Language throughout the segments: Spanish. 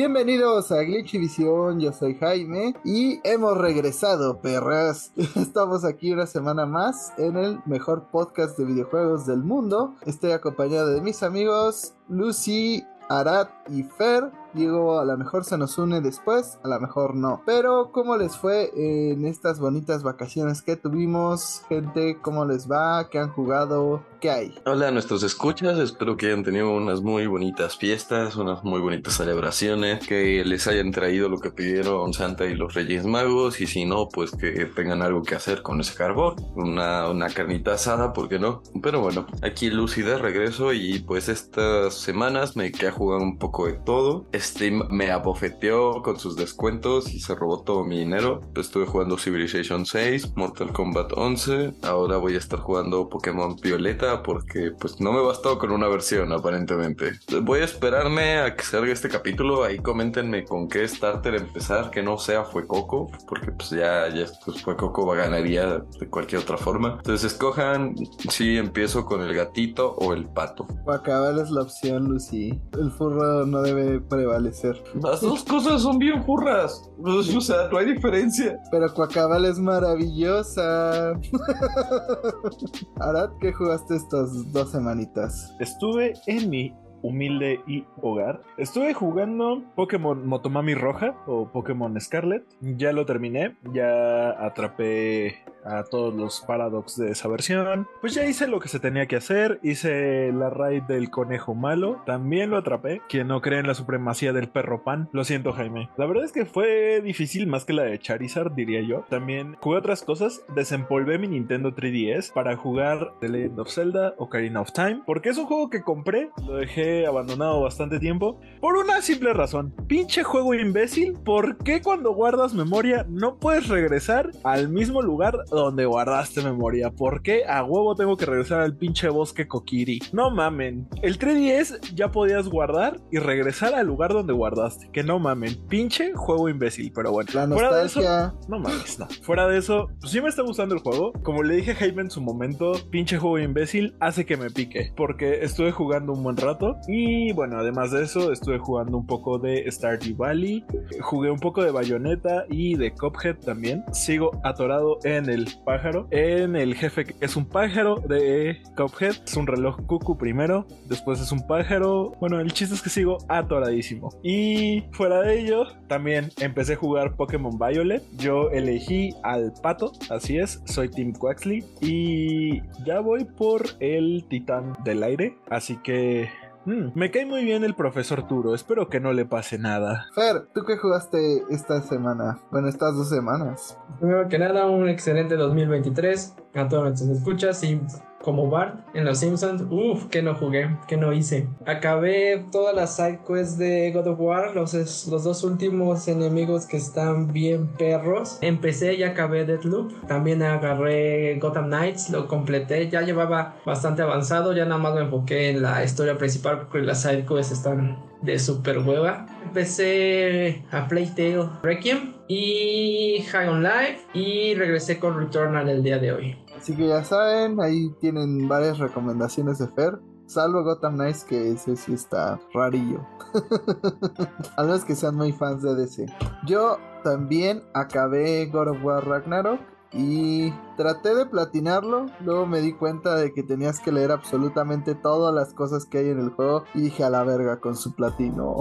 Bienvenidos a Glitchivisión, yo soy Jaime y hemos regresado, perras. Estamos aquí una semana más en el mejor podcast de videojuegos del mundo. Estoy acompañado de mis amigos Lucy, Arad y Fer Digo, a lo mejor se nos une después, a lo mejor no. Pero, ¿cómo les fue en estas bonitas vacaciones que tuvimos? Gente, ¿cómo les va? ¿Qué han jugado? ¿Qué hay? Hola a nuestros escuchas, espero que hayan tenido unas muy bonitas fiestas, unas muy bonitas celebraciones, que les hayan traído lo que pidieron Santa y los Reyes Magos, y si no, pues que tengan algo que hacer con ese carbón, una, una carnita asada, ¿por qué no? Pero bueno, aquí Lucy de regreso y pues estas semanas me quedé jugando un poco de todo. Steam me abofeteó con sus descuentos y se robó todo mi dinero. Estuve jugando Civilization 6, Mortal Kombat 11, ahora voy a estar jugando Pokémon Violeta porque pues no me bastó con una versión aparentemente. Voy a esperarme a que salga este capítulo, ahí coméntenme con qué starter empezar, que no sea Fue Coco, porque pues ya, ya pues, Fue Coco va ganaría de cualquier otra forma. Entonces escojan si empiezo con el gatito o el pato. Acabar es la opción, Lucy. El furro no debe prevalecer. Las dos cosas son bien furras. O sea, no hay diferencia. Pero Cuacabal es maravillosa. Arad, ¿qué jugaste estas dos semanitas? Estuve en mi humilde y hogar. Estuve jugando Pokémon Motomami Roja o Pokémon Scarlet. Ya lo terminé. Ya atrapé a todos los Paradox de esa versión. Pues ya hice lo que se tenía que hacer. Hice la raid del conejo malo. También lo atrapé. Quien no cree en la supremacía del perro pan. Lo siento, Jaime. La verdad es que fue difícil más que la de Charizard, diría yo. También jugué otras cosas. Desempolvé mi Nintendo 3DS para jugar The Legend of Zelda Ocarina of Time. Porque es un juego que compré. Lo dejé abandonado bastante tiempo. Por una simple razón. Pinche juego imbécil. ¿Por qué cuando guardas memoria no puedes regresar al mismo lugar donde guardaste memoria. ¿Por qué a huevo tengo que regresar al pinche bosque Kokiri? No mamen. El 3DS ya podías guardar y regresar al lugar donde guardaste. Que no mamen. Pinche juego imbécil, pero bueno. La Fuera de eso, no mames, no. Fuera de eso, pues sí me está gustando el juego. Como le dije a Jaime en su momento, pinche juego imbécil hace que me pique. Porque estuve jugando un buen rato. Y bueno, además de eso, estuve jugando un poco de Stardew Valley. Jugué un poco de Bayonetta y de Cuphead también. Sigo atorado en el pájaro. En el jefe que es un pájaro de Cuphead. Es un reloj cucu primero. Después es un pájaro. Bueno, el chiste es que sigo atoradísimo. Y fuera de ello, también empecé a jugar Pokémon Violet. Yo elegí al pato. Así es, soy Team Quaxley. Y ya voy por el titán del aire. Así que... mm, me cae muy bien el profesor Turo, espero que no le pase nada. Fer, ¿tú qué jugaste esta semana? Bueno, estas dos semanas. Primero que nada, un excelente 2023 a todos nuestros escuchas y como Bart en Los Simpsons, uff, que no jugué, que no hice. Acabé todas las side quests de God of War, los, los dos últimos enemigos que están bien perros. Empecé y acabé Deathloop. También agarré Gotham Knights, lo completé, ya llevaba bastante avanzado, ya nada más me enfoqué en la historia principal porque las side quests están de super hueva. Empecé a Playtale Requiem y High on Life y regresé con Returnal el día de hoy. Así que ya saben, ahí tienen varias recomendaciones de Fer. Salvo Gotham Knights, que ese sí está rarillo. A menos que sean muy fans de DC. Yo también acabé God of War Ragnarok. Y traté de platinarlo. Luego me di cuenta de que tenías que leer absolutamente todas las cosas que hay en el juego. Y dije a la verga con su platino.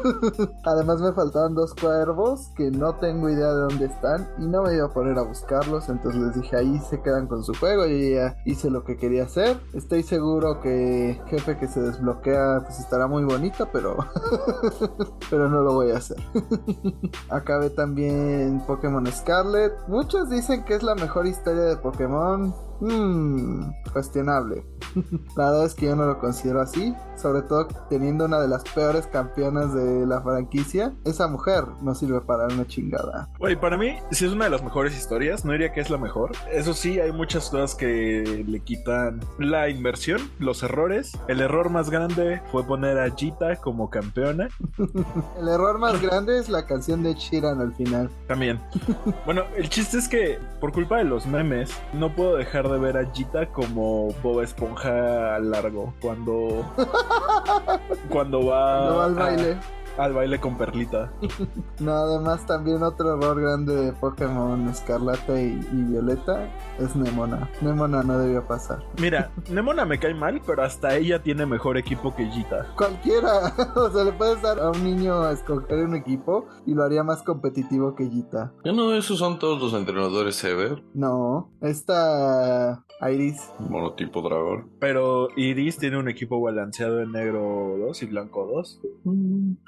Además me faltaban dos cuervos que no tengo idea de dónde están. Y no me iba a poner a buscarlos. Entonces les dije ahí se quedan con su juego. Y ya hice lo que quería hacer. Estoy seguro que jefe que se desbloquea pues estará muy bonito. Pero... pero no lo voy a hacer. Acabé también Pokémon Scarlet. Muchos dicen que es la mejor historia de Pokémon. Hmm, cuestionable. la verdad es que yo no lo considero así. Sobre todo teniendo una de las peores campeonas de la franquicia. Esa mujer no sirve para una chingada. Güey, para mí, si es una de las mejores historias, no diría que es la mejor. Eso sí, hay muchas cosas que le quitan la inversión, los errores. El error más grande fue poner a Jita como campeona. El error más grande es la canción de Chiran al final. También. bueno, el chiste es que por culpa de los memes, no puedo dejar de ver a Jita como Bob Esponja largo cuando cuando va No va al a- baile. Al baile con Perlita. No, además también otro error grande de Pokémon Escarlata y, y Violeta es Nemona. Nemona no debió pasar. Mira, Nemona me cae mal, pero hasta ella tiene mejor equipo que Gita. Cualquiera, o sea, le puedes dar a un niño a escoger un equipo y lo haría más competitivo que Gita. Ya no, esos son todos los entrenadores ever. No, esta Iris, Monotipo dragón. Pero Iris tiene un equipo balanceado en negro 2 y blanco 2.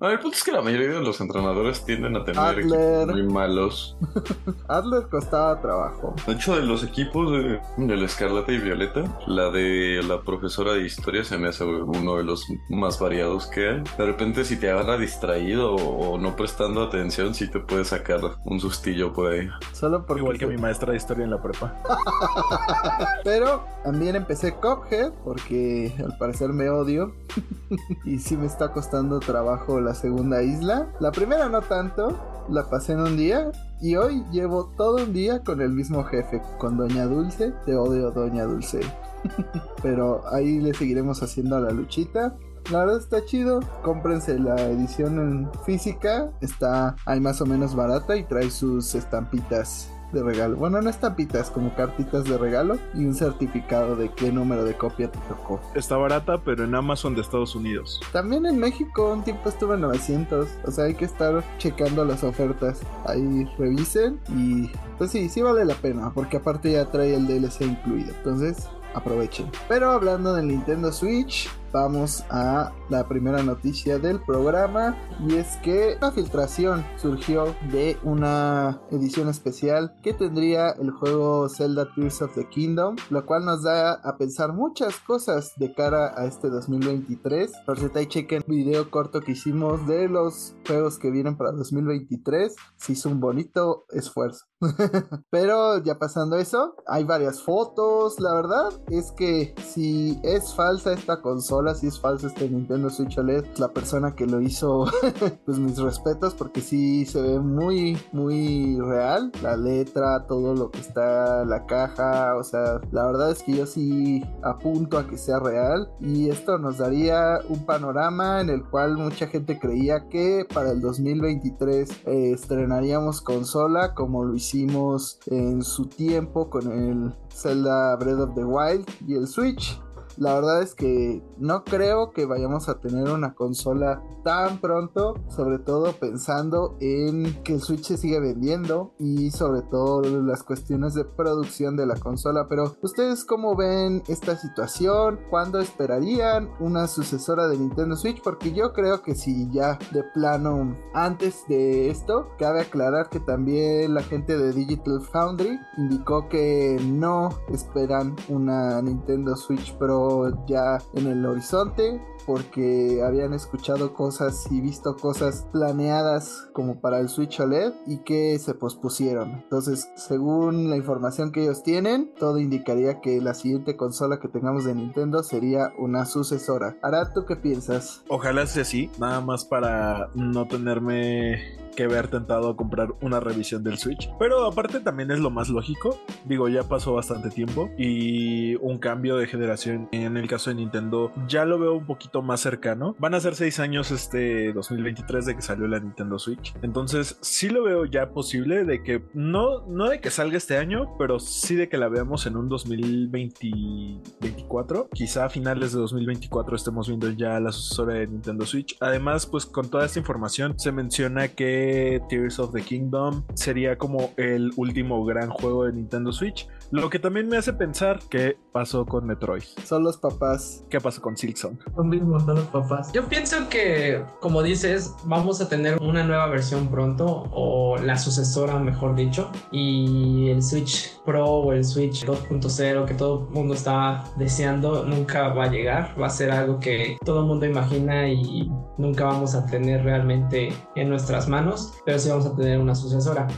A ver, punto es que la mayoría de los entrenadores tienden a tener Adler. equipos muy malos. Adler costaba trabajo. De hecho, de los equipos de, de la Escarlata y Violeta, la de la profesora de historia se me hace uno de los más variados que hay. De repente, si te agarra distraído o, o no prestando atención, sí te puede sacar un sustillo por ahí. Solo porque Igual que mi maestra de historia en la prepa. Pero también empecé Cuphead porque al parecer me odio. y sí me está costando trabajo la segunda isla. La primera no tanto, la pasé en un día. Y hoy llevo todo un día con el mismo jefe, con Doña Dulce. Te odio, Doña Dulce. Pero ahí le seguiremos haciendo a la luchita. La verdad está chido. Cómprense la edición en física. Está ahí más o menos barata y trae sus estampitas de regalo. Bueno, no estampitas, como cartitas de regalo y un certificado de qué número de copia te tocó. Está barata, pero en Amazon de Estados Unidos. También en México un tiempo estuvo en 900. O sea, hay que estar checando las ofertas. Ahí revisen y pues sí, sí vale la pena. Porque aparte ya trae el DLC incluido. Entonces aprovechen. Pero hablando del Nintendo Switch, vamos a la primera noticia del programa. Y es que la filtración surgió de una edición especial que tendría el juego Zelda Tears of the Kingdom. Lo cual nos da a pensar muchas cosas de cara a este 2023. Por cierto, ahí chequen video corto que hicimos de los juegos que vienen para 2023. Se hizo un bonito esfuerzo. Pero ya pasando eso, hay varias fotos. La verdad es que si es falsa esta consola, si es falso este Nintendo Switch OLED, la persona que lo hizo, pues mis respetos, porque sí se ve muy, muy real. La letra, todo lo que está, la caja, o sea, la verdad es que yo sí apunto a que sea real. Y esto nos daría un panorama en el cual mucha gente creía que para el 2023 eh, estrenaríamos consola como lo hicimos en su tiempo con el Zelda Breath of the Wild y el Switch. La verdad es que no creo que vayamos a tener una consola tan pronto, sobre todo pensando en que el Switch se sigue vendiendo y sobre todo las cuestiones de producción de la consola. Pero ustedes cómo ven esta situación? ¿Cuándo esperarían una sucesora de Nintendo Switch? Porque yo creo que si ya de plano antes de esto, cabe aclarar que también la gente de Digital Foundry indicó que no esperan una Nintendo Switch Pro ya en el horizonte porque habían escuchado cosas y visto cosas planeadas como para el Switch OLED y que se pospusieron. Entonces, según la información que ellos tienen, todo indicaría que la siguiente consola que tengamos de Nintendo sería una sucesora. Ahora, ¿tú qué piensas? Ojalá sea así, nada más para no tenerme que ver tentado comprar una revisión del Switch. Pero aparte también es lo más lógico. Digo, ya pasó bastante tiempo y un cambio de generación en el caso de Nintendo ya lo veo un poquito más cercano. Van a ser seis años este 2023 de que salió la Nintendo Switch. Entonces sí lo veo ya posible de que no, no de que salga este año, pero sí de que la veamos en un 2024. Quizá a finales de 2024 estemos viendo ya la sucesora de Nintendo Switch. Además, pues con toda esta información se menciona que Tears of the Kingdom sería como el último gran juego de Nintendo Switch. Lo que también me hace pensar qué pasó con Metroid. Son los papás. ¿Qué pasó con Silksong? Lo mismo son los papás. Yo pienso que, como dices, vamos a tener una nueva versión pronto, o la sucesora, mejor dicho. Y el Switch Pro o el Switch 2.0 que todo el mundo está deseando nunca va a llegar. Va a ser algo que todo el mundo imagina y nunca vamos a tener realmente en nuestras manos, pero sí vamos a tener una sucesora.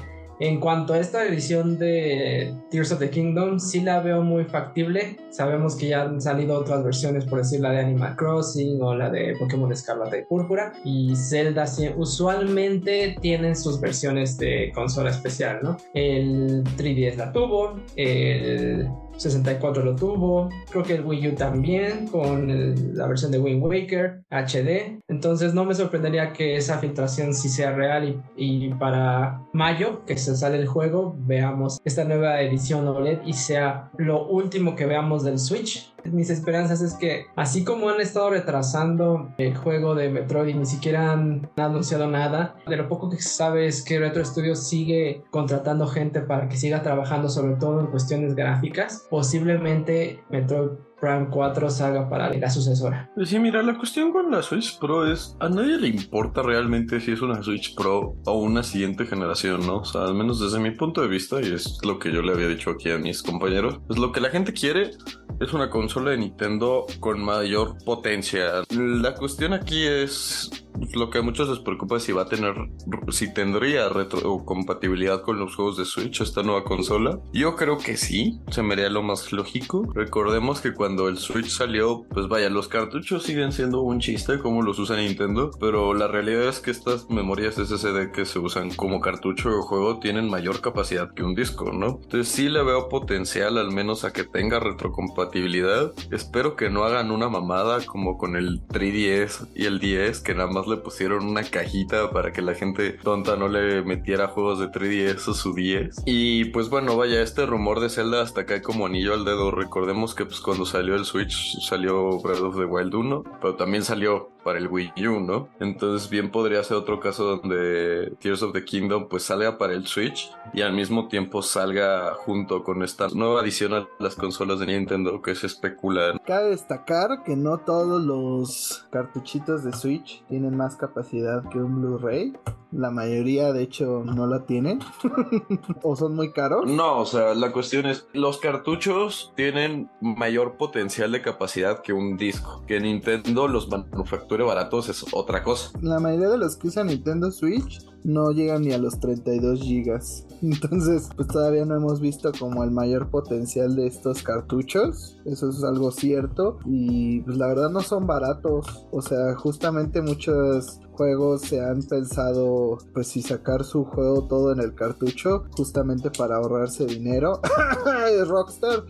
En cuanto a esta edición de Tears of the Kingdom, sí la veo muy factible. Sabemos que ya han salido otras versiones, por decir la de Animal Crossing o la de Pokémon Escarlata y Púrpura. Y Zelda usualmente tienen sus versiones de consola especial, ¿no? El 3DS la tuvo, el 64 lo tuvo, creo que el Wii U también, con el- la versión de Wind Waker HD. Entonces no me sorprendería que esa filtración sí sea real y, y para mayo, que se sale el juego, veamos esta nueva edición OLED y sea lo último que veamos del Switch. Mis esperanzas es que así como han estado retrasando el juego de Metroid y ni siquiera han anunciado nada, de lo poco que se sabe es que Retro Studios sigue contratando gente para que siga trabajando sobre todo en cuestiones gráficas. Posiblemente Metroid Prime 4 salga para la sucesora. Pues sí, mira, la cuestión con la Switch Pro es, a nadie le importa realmente si es una Switch Pro o una siguiente generación, ¿no? O sea, al menos desde mi punto de vista, y es lo que yo le había dicho aquí a mis compañeros, pues lo que la gente quiere es una consola de Nintendo con mayor potencia. La cuestión aquí es lo que a muchos les preocupa es si va a tener, si tendría retrocompatibilidad con los juegos de Switch esta nueva consola. Yo creo que sí, se me haría lo más lógico. Recordemos que cuando el Switch salió, pues vaya, los cartuchos siguen siendo un chiste como los usa Nintendo, pero la realidad es que estas memorias SSD que se usan como cartucho de juego tienen mayor capacidad que un disco, ¿no? Entonces sí le veo potencial al menos a que tenga retrocompatibilidad. Espero que no hagan una mamada como con el 3DS y el 10 que nada más le pusieron una cajita para que la gente tonta no le metiera juegos de 3DS o su 10. Y pues bueno, vaya, este rumor de Zelda hasta cae como anillo al dedo. Recordemos que pues cuando salió el Switch salió Breath of the Wild 1, pero también salió para el Wii U, ¿no? Entonces bien podría ser otro caso donde Tears of the Kingdom pues salga para el Switch y al mismo tiempo salga junto con esta nueva adición a las consolas de Nintendo que se especula. Cabe destacar que no todos los cartuchitos de Switch tienen más capacidad que un Blu-ray. La mayoría, de hecho, no la tienen. o son muy caros. No, o sea, la cuestión es, los cartuchos tienen mayor potencial de capacidad que un disco. Que Nintendo los baratos es otra cosa. La mayoría de los que usan Nintendo Switch no llegan ni a los 32 gigas. Entonces, pues todavía no hemos visto como el mayor potencial de estos cartuchos. Eso es algo cierto. Y pues la verdad no son baratos. O sea, justamente muchos juegos se han pensado pues si sacar su juego todo en el cartucho justamente para ahorrarse dinero Rockstar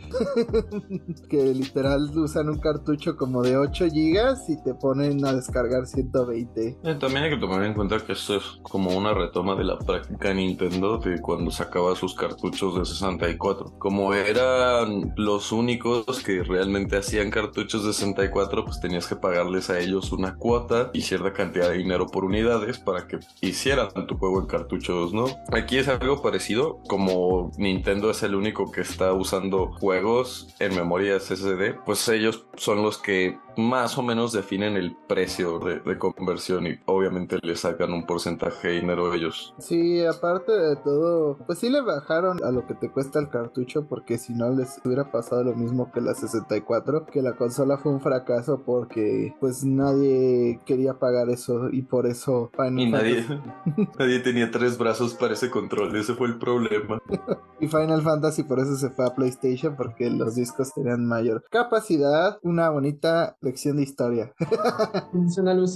que literal usan un cartucho como de 8 gigas y te ponen a descargar 120 Eh, también hay que tomar en cuenta que esto es como una retoma de la práctica Nintendo de cuando sacaba sus cartuchos de 64. Como eran los únicos que realmente hacían cartuchos de 64, pues tenías que pagarles a ellos una cuota y cierta cantidad de dinero por unidades para que hicieran tu juego en cartuchos, ¿no? Aquí es algo parecido, como Nintendo es el único que está usando juegos en memoria SSD, pues ellos son los que más o menos definen el precio de, de conversión y obviamente le sacan un porcentaje de dinero ellos. Sí, aparte de todo, pues sí le bajaron a lo que te cuesta el cartucho porque si no les hubiera pasado lo mismo que la 64, que la consola fue un fracaso porque pues nadie quería pagar eso y por eso Final Y nadie, Fantasy, nadie tenía tres brazos para ese control, ese fue el problema. y Final Fantasy por eso se fue a PlayStation porque los discos tenían mayor capacidad, una bonita lección de historia.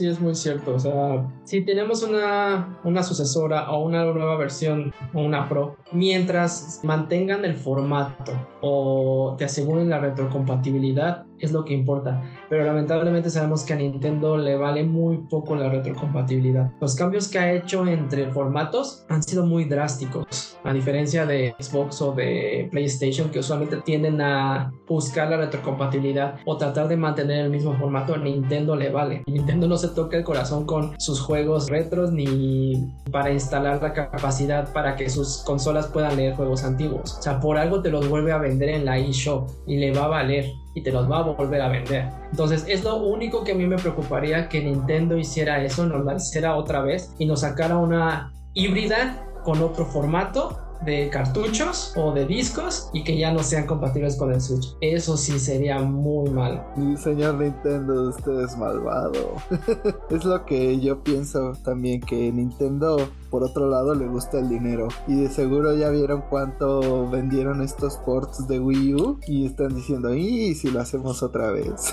Es muy cierto. O sea, si tenemos una, una sucesora o una nueva versión o una Pro, mientras mantengan el formato o te aseguren la retrocompatibilidad, es lo que importa. Pero lamentablemente sabemos que a Nintendo le vale muy poco la retrocompatibilidad. Los cambios que ha hecho entre formatos han sido muy drásticos. A diferencia de Xbox o de PlayStation, que usualmente tienden a buscar la retrocompatibilidad o tratar de mantener el mismo formato, Nintendo le vale. Nintendo no se toca el corazón con sus juegos retros ni para instalar la capacidad para que sus consolas puedan leer juegos antiguos. O sea, por algo te los vuelve a vender en la eShop y le va a valer y te los va a volver a vender. Entonces es lo único que a mí me preocuparía que Nintendo hiciera eso, nos la hiciera otra vez y nos sacara una híbrida con otro formato de cartuchos o de discos y que ya no sean compatibles con el Switch. Eso sí sería muy mal. Y señor Nintendo, usted es malvado. es lo que yo pienso también, que Nintendo, por otro lado, le gusta el dinero. Y de seguro ya vieron cuánto vendieron estos ports de Wii U y están diciendo, ¿y si lo hacemos otra vez?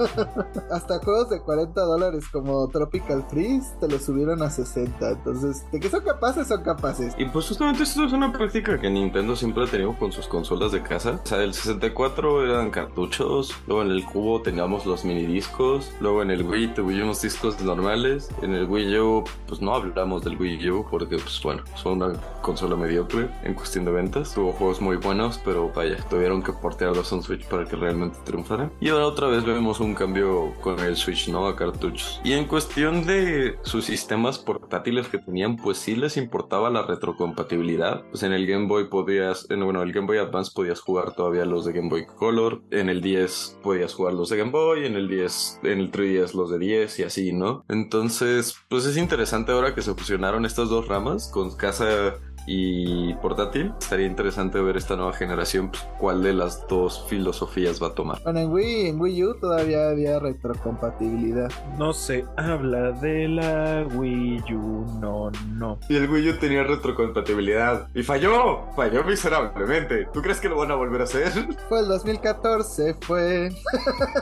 Hasta juegos de 40 dólares como Tropical Freeze te lo subieron a 60. Entonces, de que son capaces, son capaces. Y pues justamente esto es una práctica que Nintendo siempre ha tenido con sus consolas de casa. O sea, el 64 eran cartuchos, luego en el cubo teníamos los mini discos, luego en el Wii tuve unos discos normales, en el Wii U pues no hablamos del Wii Porque pues bueno, son una consola mediocre en cuestión de ventas. Tuvo juegos muy buenos, pero vaya, tuvieron que portearlos a Switch para que realmente triunfara. Y ahora otra vez vemos un cambio con el Switch, ¿no? A cartuchos. Y en cuestión de sus sistemas portátiles que tenían, pues sí les importaba la retrocompatibilidad. Pues en el Game Boy podías, en, bueno, el Game Boy Advance podías jugar todavía los de Game Boy Color, en el 10 podías jugar los de Game Boy, en el 10, en el 3DS los de 10 y así, ¿no? Entonces, pues es interesante ahora que se fusionaron estas dos ramas con casa y portátil. Estaría interesante ver esta nueva generación pues, cuál de las dos filosofías va a tomar. Bueno, en Wii, en Wii U todavía había retrocompatibilidad. No se habla de la Wii U, no, no. Y el Wii U tenía retrocompatibilidad y falló, falló miserablemente. ¿Tú crees que lo van a volver a hacer? Fue el 2014, fue.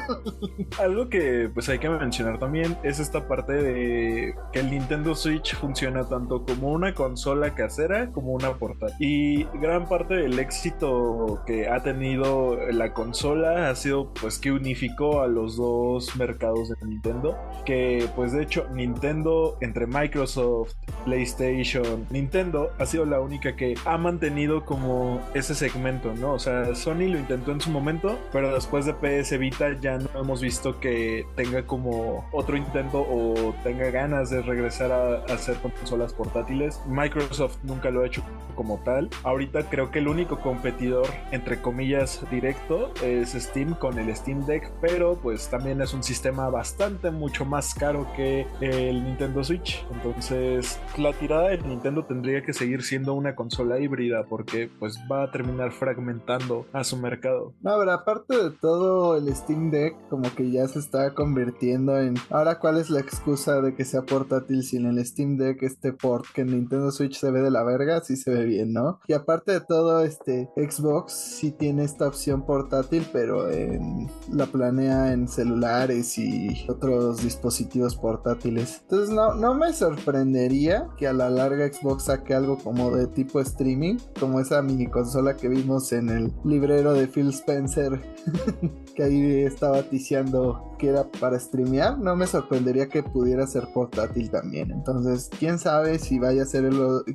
Algo que pues hay que mencionar también es esta parte de que el Nintendo Switch funciona tanto como una consola casera como una portátil. Y gran parte del éxito que ha tenido la consola ha sido pues que unificó a los dos mercados de Nintendo. Que pues de hecho Nintendo entre Microsoft, PlayStation, Nintendo ha sido la única que ha mantenido como ese segmento, ¿no? O sea, Sony lo intentó en su momento, pero después de PS Vita ya no hemos visto que tenga como otro intento o tenga ganas de regresar a hacer consolas portátiles. Microsoft nunca lo ha hecho como tal. Ahorita creo que el único competidor, entre comillas, directo es Steam con el Steam Deck, pero pues también es un sistema bastante mucho más caro que el Nintendo Switch. Entonces, la tirada de Nintendo tendría que seguir siendo una consola híbrida porque pues va a terminar fragmentando a su mercado. No, pero aparte de todo, el Steam Deck como que ya se está convirtiendo en... Ahora, ¿cuál es la excusa de que sea portátil si en el Steam Deck este port que en Nintendo Switch se ve de la verga? Sí se ve bien, ¿no? Y aparte de todo, este Xbox sí tiene esta opción portátil, pero en, la planea en celulares y otros dispositivos portátiles. Entonces no, no me sorprendería que a la larga Xbox saque algo como de tipo streaming, como esa mini consola que vimos en el librero de Phil Spencer, que ahí estaba ticiando que era para streamear. No me sorprendería que pudiera ser portátil también. Entonces, quién sabe si vaya a ser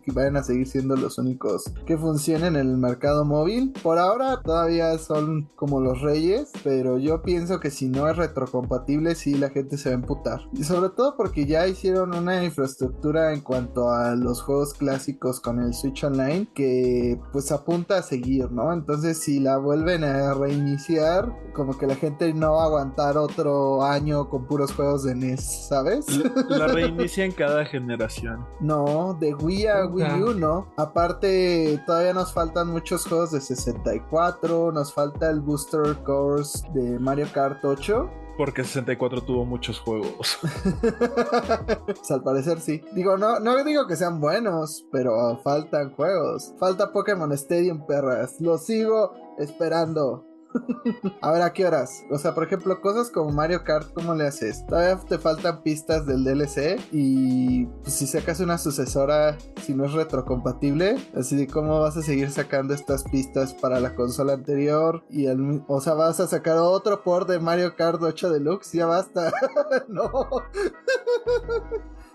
que vayan a seguir siendo los únicos que funcionen en el mercado móvil. Por ahora todavía son como los reyes, pero yo pienso que si no es retrocompatible, sí la gente se va a emputar. Y sobre todo porque ya hicieron una infraestructura en cuanto a los juegos clásicos con el Switch Online que pues apunta a seguir, ¿no? Entonces si la vuelven a reiniciar, como que la gente no va a aguantar otro año con puros juegos de NES, ¿sabes? La reinicia en cada generación. No, de Wii a Wii U no. Aparte, todavía nos faltan muchos juegos de 64, nos falta el Booster Course de Mario Kart 8. Porque 64 tuvo muchos juegos. pues al parecer sí. Digo, no, no digo que sean buenos, pero faltan juegos. Falta Pokémon Stadium, perras. Lo sigo esperando. a ver, ¿a qué horas? O sea, por ejemplo, cosas como Mario Kart, ¿cómo le haces? Todavía te faltan pistas del DLC y pues, si sacas una sucesora, si no es retrocompatible, así de cómo vas a seguir sacando estas pistas para la consola anterior y el, o sea, vas a sacar otro port de Mario Kart 8 Deluxe, ya basta. no.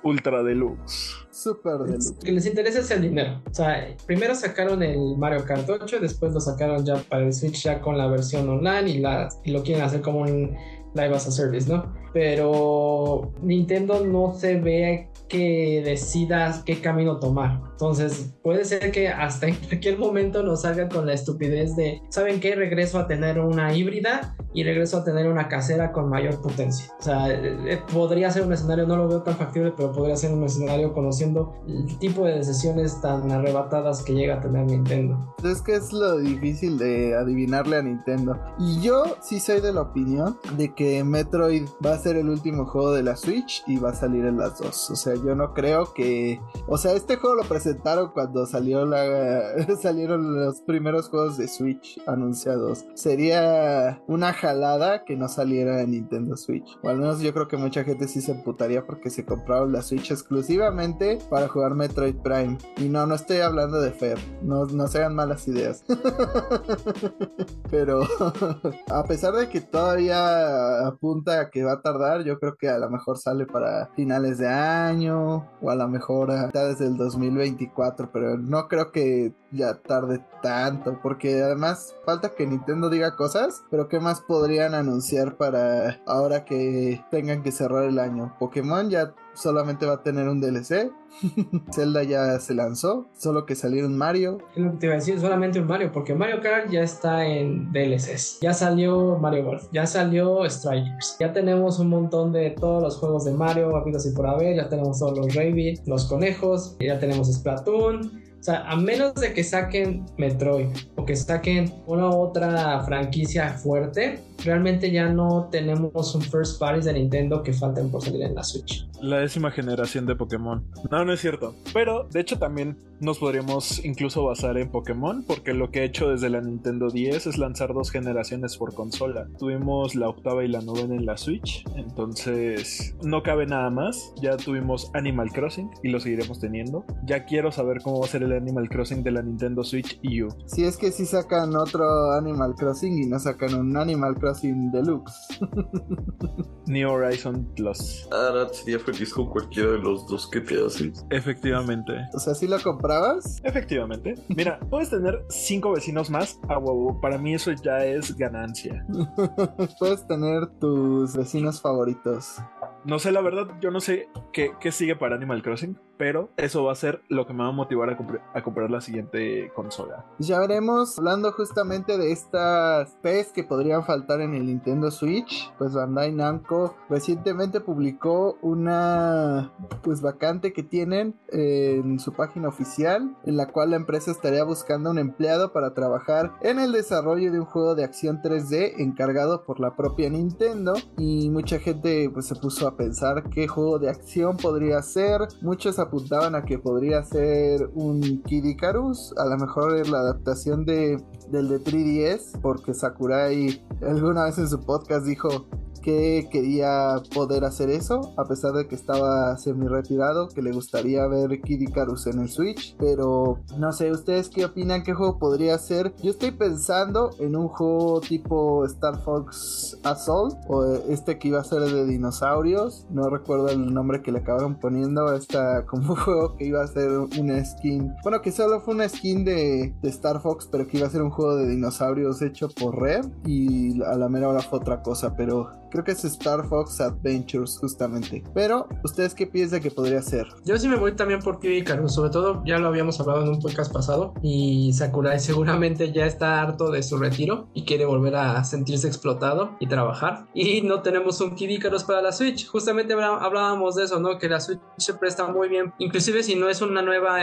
Ultra Deluxe. Super Deluxe. Lo que les interesa es el dinero. O sea, primero sacaron el Mario Kart 8, después lo sacaron ya para el Switch ya con la versión online y, la, y lo quieren hacer como un live as a service, ¿no? Pero Nintendo no se ve que decidas qué camino tomar. Entonces, puede ser que hasta en cualquier momento nos salga con la estupidez de, ¿saben qué? Regreso a tener una híbrida y regreso a tener una casera con mayor potencia. O sea, eh, podría ser un escenario, no lo veo tan factible, pero podría ser un escenario conociendo el tipo de decisiones tan arrebatadas que llega a tener Nintendo. Es que es lo difícil de adivinarle a Nintendo. Y yo sí soy de la opinión de que Metroid va a ser el último juego de la Switch y va a salir en las dos. O sea, yo no creo que. O sea, este juego lo presentaron cuando salió la... salieron los primeros juegos de Switch anunciados. Sería una jalada que no saliera en Nintendo Switch. O al menos yo creo que mucha gente sí se emputaría porque se compraron la Switch exclusivamente para jugar Metroid Prime. Y no, no estoy hablando de Fer. No, no se hagan malas ideas. Pero a pesar de que todavía apunta a que va a tardar, yo creo que a lo mejor sale para finales de año o a lo mejor desde el 2024, pero no creo que ya tarde tanto, porque además falta que Nintendo diga cosas, pero ¿qué más podrían anunciar para ahora que tengan que cerrar el año? Pokémon ya solamente va a tener un DLC. Zelda ya se lanzó, solo que salieron Mario. Es lo que te iba a decir, solamente un Mario, porque Mario Kart ya está en DLCs. Ya salió Mario Golf, ya salió Strikers. Ya tenemos un montón de todos los juegos de Mario, habidos y por haber. Ya tenemos todos los Rabbit, los conejos, ya tenemos Splatoon. O sea, a menos de que saquen Metroid o que saquen una otra franquicia fuerte, realmente ya no tenemos un first party de Nintendo que falten por salir en la Switch. La décima generación de Pokémon. No, no es cierto. Pero de hecho también nos podríamos incluso basar en Pokémon porque lo que he hecho desde la Nintendo 10 es lanzar dos generaciones por consola. Tuvimos la octava y la novena en la Switch, entonces no cabe nada más. Ya tuvimos Animal Crossing y lo seguiremos teniendo. Ya quiero saber cómo va a ser el Animal Crossing de la Nintendo Switch EU. Si es que si sacan otro Animal Crossing y no sacan un Animal Crossing Deluxe. New Horizon Plus. Ahora sería feliz con cualquiera de los dos que te haces. Efectivamente. O sea, si lo comprabas? Efectivamente. Mira, puedes tener cinco vecinos más a huevo. Para mí eso ya es ganancia. puedes tener tus vecinos favoritos. No sé, la verdad, yo no sé qué, qué, sigue para Animal Crossing, pero eso va a ser lo que me va a motivar a, compr a comprar la siguiente consola. Ya veremos, hablando justamente de estas P's que podrían faltar en el Nintendo Switch, pues Bandai Namco recientemente publicó una pues vacante que tienen en su página oficial, en la cual la empresa estaría buscando un empleado para trabajar en el desarrollo de un juego de acción 3D encargado por la propia Nintendo y mucha gente pues se puso a pensar qué juego de acción podría ser. Muchos apuntaban a que podría ser un Kid Icarus, a lo mejor la adaptación de, del de 3DS, porque Sakurai alguna vez en su podcast dijo que quería poder hacer eso, a pesar de que estaba semi retirado, que le gustaría ver Kid Icarus en el Switch, pero no sé, ¿ustedes qué opinan? ¿Qué juego podría ser? Yo estoy pensando en un juego tipo Star Fox Assault, o este que iba a ser de dinosaurios, no recuerdo el nombre que le acabaron poniendo, esta como un juego que iba a ser una skin, bueno, que solo fue una skin de, de Star Fox, pero que iba a ser un juego de dinosaurios hecho por Rare, y a la mera hora fue otra cosa, pero Creo que es Star Fox Adventures, justamente. Pero, ¿ustedes qué piensan que podría ser? Yo sí me voy también por Kid Icarus. Sobre todo, ya lo habíamos hablado en un podcast pasado. Y Sakurai seguramente ya está harto de su retiro y quiere volver a sentirse explotado y trabajar. Y no tenemos un Kid Icarus para la Switch. Justamente hablábamos de eso, ¿no? Que la Switch se presta muy bien. Inclusive si no es una nueva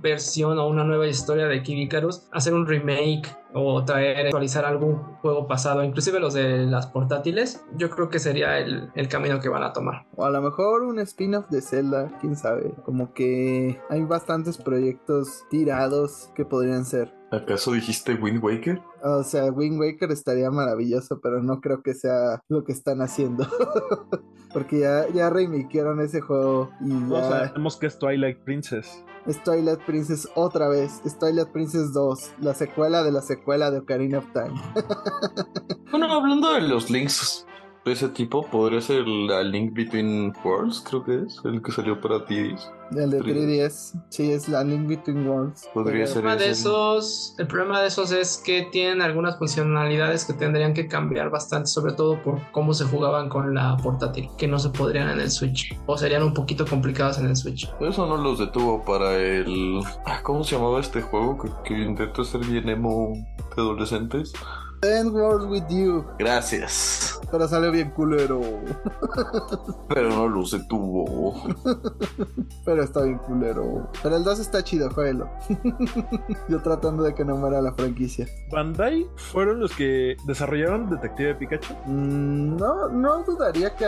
versión o una nueva historia de Kid Icarus, hacer un remake o traer, actualizar algún juego pasado, inclusive los de las portátiles, yo creo que sería el, el camino que van a tomar. O a lo mejor un spin-off de Zelda, quién sabe. Como que hay bastantes proyectos tirados que podrían ser. ¿Acaso dijiste Wind Waker? O sea, Wind Waker estaría maravilloso, pero no creo que sea lo que están haciendo. Porque ya, ya remakearon ese juego y ya... O sea, sabemos que es Twilight Princess. Twilight Princess otra vez. Twilight Princess 2, la secuela de la secuela de Ocarina of Time. bueno, hablando de los links ese tipo, podría ser la Link Between Worlds, creo que es, el que salió para ti. El de 3DS, sí, es la Link Between Worlds. Podría el ser problema de esos, El problema de esos es que tienen algunas funcionalidades que tendrían que cambiar bastante, sobre todo por cómo se jugaban con la portátil, que no se podrían en el Switch, o serían un poquito complicados en el Switch. Eso no los detuvo para el... Ah, ¿Cómo se llamaba este juego que, que intentó ser bien emo de adolescentes? End World with You. Gracias. pero salió bien culero. Pero no luce tubo. Pero está bien culero. Pero el 2 está chido, jueguelo. Yo tratando de que no muera la franquicia. Bandai fueron los que desarrollaron Detective Pikachu. Mm, no, no dudaría que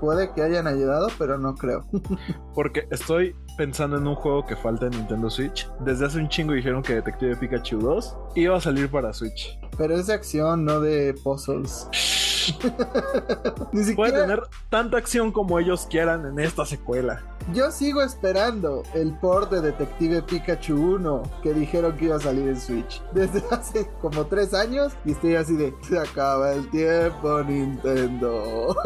puede que hayan ayudado, pero no creo. Porque estoy pensando en un juego que falta en Nintendo Switch. Desde hace un chingo dijeron que Detective Pikachu 2 iba a salir para Switch. Pero es de acción, no de puzzles. Ni Puede tener tanta acción como ellos quieran en esta secuela. Yo sigo esperando el port de Detective Pikachu 1 que dijeron que iba a salir en Switch. Desde hace como 3 años y estoy así de. Se acaba el tiempo, Nintendo.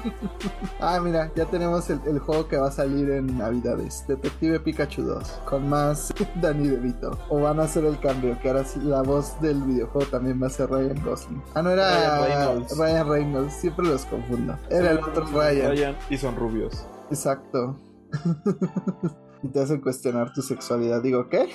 ah, mira, ya tenemos el, el juego que va a salir en Navidades: Detective Pikachu 2. Con más Danny DeVito. O van a hacer el cambio, que ahora sí la voz del videojuego también va a ser Ryan Gosling. Ah, no era Ryan Reynolds. Ryan Reynolds, siempre los confundo. Era el otro Ryan. Ryan y son rubios. Exacto. y te hacen cuestionar tu sexualidad. Digo, ¿qué?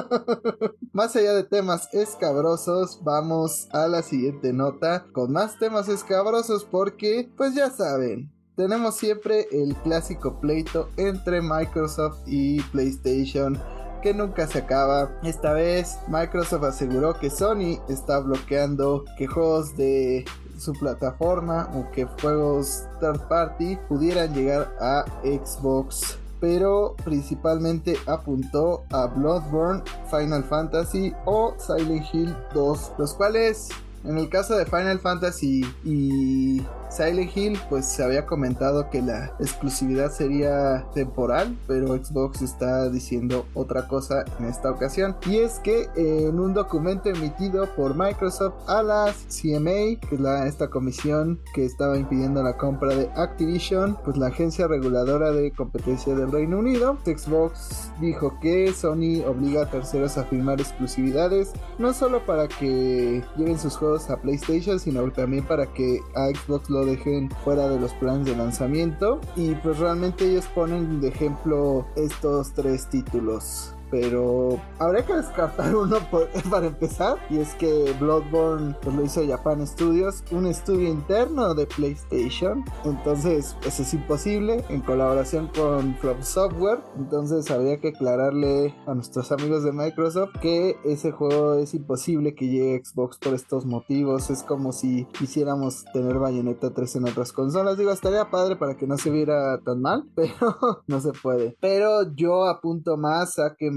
más allá de temas escabrosos, vamos a la siguiente nota con más temas escabrosos porque, pues ya saben. Tenemos siempre el clásico pleito entre Microsoft y PlayStation que nunca se acaba. Esta vez Microsoft aseguró que Sony está bloqueando que juegos de su plataforma o que juegos third party pudieran llegar a Xbox. Pero principalmente apuntó a Bloodborne, Final Fantasy o Silent Hill 2, los cuales en el caso de Final Fantasy y Silent Hill, pues se había comentado que la exclusividad sería temporal, pero Xbox está diciendo otra cosa en esta ocasión. Y es que en un documento emitido por Microsoft a la CMA, que es la, esta comisión que estaba impidiendo la compra de Activision, pues la agencia reguladora de competencia del Reino Unido, Xbox dijo que Sony obliga a terceros a firmar exclusividades, no solo para que lleven sus juegos a PlayStation, sino también para que a Xbox lo dejen fuera de los planes de lanzamiento. Y pues realmente ellos ponen de ejemplo estos tres títulos. Pero habría que descartar uno para empezar. Y es que Bloodborne pues, lo hizo Japan Studios, un estudio interno de PlayStation. Entonces, eso es imposible en colaboración con From Software. Entonces, habría que aclararle a nuestros amigos de Microsoft que ese juego es imposible que llegue a Xbox por estos motivos. Es como si quisiéramos tener Bayonetta 3 en otras consolas. Digo, estaría padre para que no se viera tan mal, pero no se puede. Pero yo apunto más a que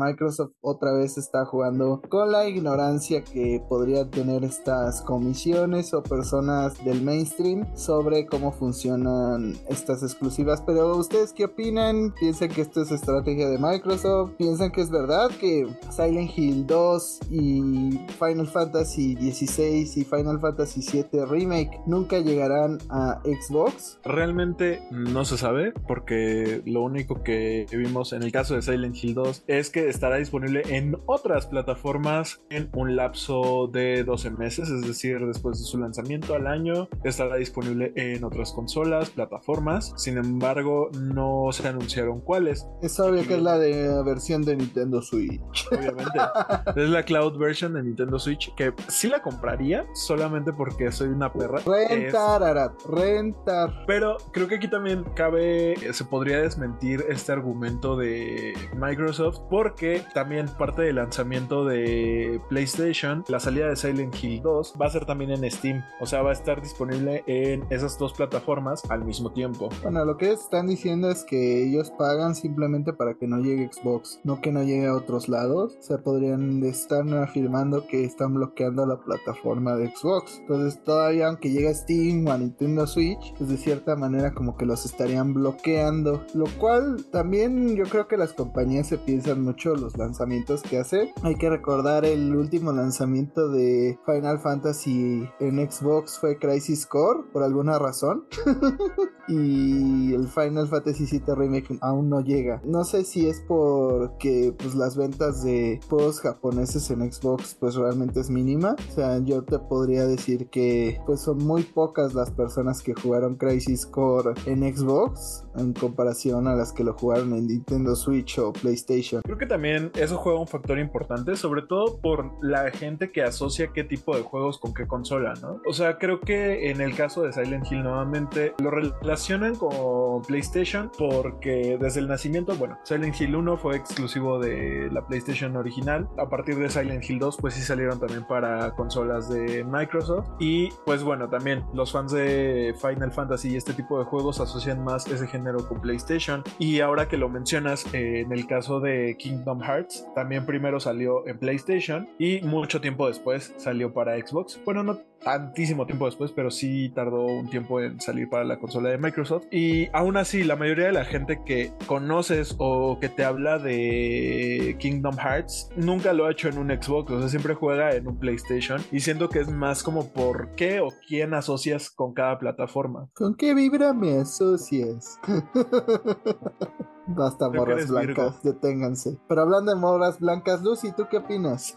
otra vez está jugando con la ignorancia que podrían tener estas comisiones o personas del mainstream sobre cómo funcionan estas exclusivas. Pero ustedes qué opinan? ¿Piensan que esto es estrategia de Microsoft? ¿Piensan que es verdad que Silent Hill 2 y Final Fantasy 16 y Final Fantasy 7 Remake nunca llegarán a Xbox? Realmente no se sabe porque lo único que vimos en el caso de Silent Hill 2 es que estará disponible en otras plataformas en un lapso de 12 meses, es decir, después de su lanzamiento al año estará disponible en otras consolas, plataformas. Sin embargo, no se anunciaron cuáles, Es obvio que es la de versión de Nintendo Switch. obviamente. es la cloud version de Nintendo Switch que sí la compraría solamente porque soy una perra. Es- Rentar, Arat, rentar. Pero creo que aquí también cabe, eh, se podría desmentir este argumento de Microsoft porque también parte del lanzamiento de PlayStation, la salida de Silent Hill 2 va a ser también en Steam, o sea, va a estar disponible en esas dos plataformas al mismo tiempo. Bueno, lo que están diciendo es que ellos pagan simplemente para que no llegue Xbox, no que no llegue a otros lados. O sea, podrían estar afirmando que están bloqueando la plataforma de Xbox. Entonces, todavía aunque llegue a Steam o a Nintendo Switch, pues de cierta manera como que los estarían bloqueando. Lo cual también yo creo que las compañías se piensan mucho los lanzamientos que hacen. Hay que recordar el último lanzamiento de Final Fantasy en Xbox fue Crisis Core por alguna razón. y el Final Fantasy VII Remake aún no llega. No sé si es porque pues las ventas de juegos japoneses en Xbox pues realmente es mínima. O sea, yo te podría decir que pues son muy pocas las personas que jugaron Crisis Core en Xbox en comparación a las que lo jugaron en Nintendo Switch o PlayStation. Creo que también eso juega un factor importante, sobre todo por la gente que asocia qué tipo de juegos con qué consola, ¿no? O sea, creo que en el caso de Silent Hill nuevamente lo relacionan con PlayStation porque desde el nacimiento, bueno, Silent Hill 1 fue exclusivo de la PlayStation original. A partir de Silent Hill 2, pues sí salieron también para consolas de Microsoft. Y pues bueno, también los fans de Final Fantasy y este tipo de juegos asocian más ese género con PlayStation. Y ahora que lo mencionas, eh, en el caso de Kingdom Hearts, también primero salió en PlayStation y mucho tiempo después salió para Xbox. Bueno, no tantísimo tiempo después, pero sí tardó un tiempo en salir para la consola de Microsoft. Y aún así, la mayoría de la gente que conoces o que te habla de Kingdom Hearts nunca lo ha hecho en un Xbox, o sea, siempre juega en un PlayStation. Y siento que es más como por qué o quién asocias con cada plataforma. ¿Con qué vibra me asocias? Basta, morras blancas, deténganse. Pero hablando de morras blancas, Lucy, ¿tú qué opinas?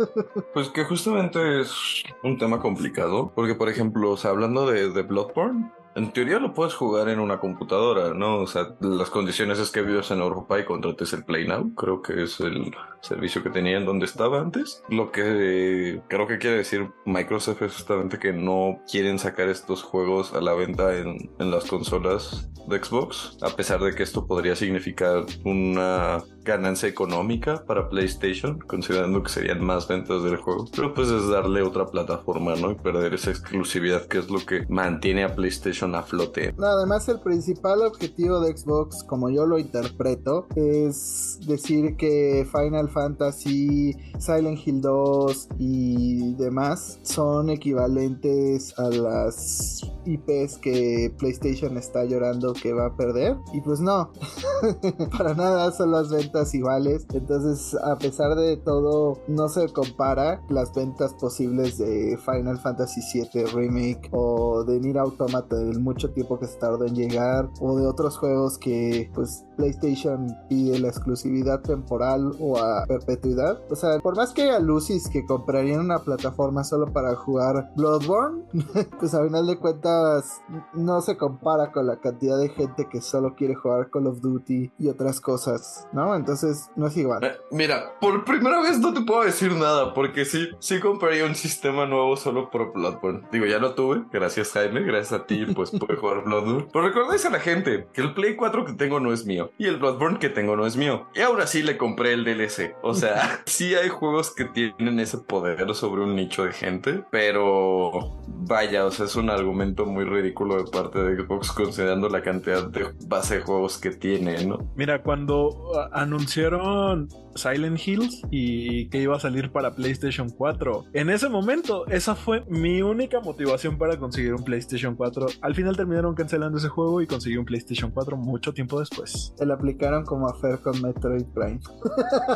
pues que justamente es un tema complicado, porque por ejemplo, hablando de, Bloodborne, en teoría lo puedes jugar en una computadora, ¿no? O sea, las condiciones es que vives en Europa y contrates el Play Now, creo que es el servicio que tenía en donde estaba antes. Lo que creo que quiere decir Microsoft es justamente que no quieren sacar estos juegos a la venta en, en las consolas de Xbox, a pesar de que esto podría significar una ganancia económica para PlayStation, considerando que serían más ventas del juego. Pero pues es darle otra plataforma, ¿no? Y perder esa exclusividad que es lo que mantiene a PlayStation a flote. además el principal objetivo de Xbox, como yo lo interpreto, es decir que Final Fantasy, Silent Hill 2 y demás son equivalentes a las IPs que PlayStation está llorando que va a perder. Y pues no, para nada son las ventas iguales. Entonces, a pesar de todo, no se compara las ventas posibles de Final Fantasy VII Remake o de Nier Automata del mucho tiempo que se tardó en llegar o de otros juegos que pues PlayStation pide la exclusividad temporal o a perpetuidad. O sea, por más que haya Lucis que comprarían una plataforma solo para jugar Bloodborne, pues a final de cuentas no se compara con la cantidad de gente que solo quiere jugar Call of Duty y otras cosas, ¿no? Entonces no es igual. Eh, mira, por primera vez no te puedo decir nada, porque sí, sí compraría un sistema nuevo solo por Bloodborne. Digo, ya lo tuve, gracias Jaime, gracias a ti, pues pude jugar Bloodborne. Pero recordáis a la gente que el Play 4 que tengo no es mío y el Bloodborne que tengo no es mío. Y ahora sí le compré el DLC. O sea, sí hay juegos que tienen ese poder sobre un nicho de gente, pero vaya, o sea, es un argumento muy ridículo de parte de Xbox considerando la cantidad de base de juegos que tiene, ¿no? Mira, cuando han anunciaron Silent Hills y que iba a salir para PlayStation 4. En ese momento, esa fue mi única motivación para conseguir un PlayStation 4. Al final terminaron cancelando ese juego y conseguí un PlayStation 4 mucho tiempo después. Se lo aplicaron como a Fer con Metroid Prime.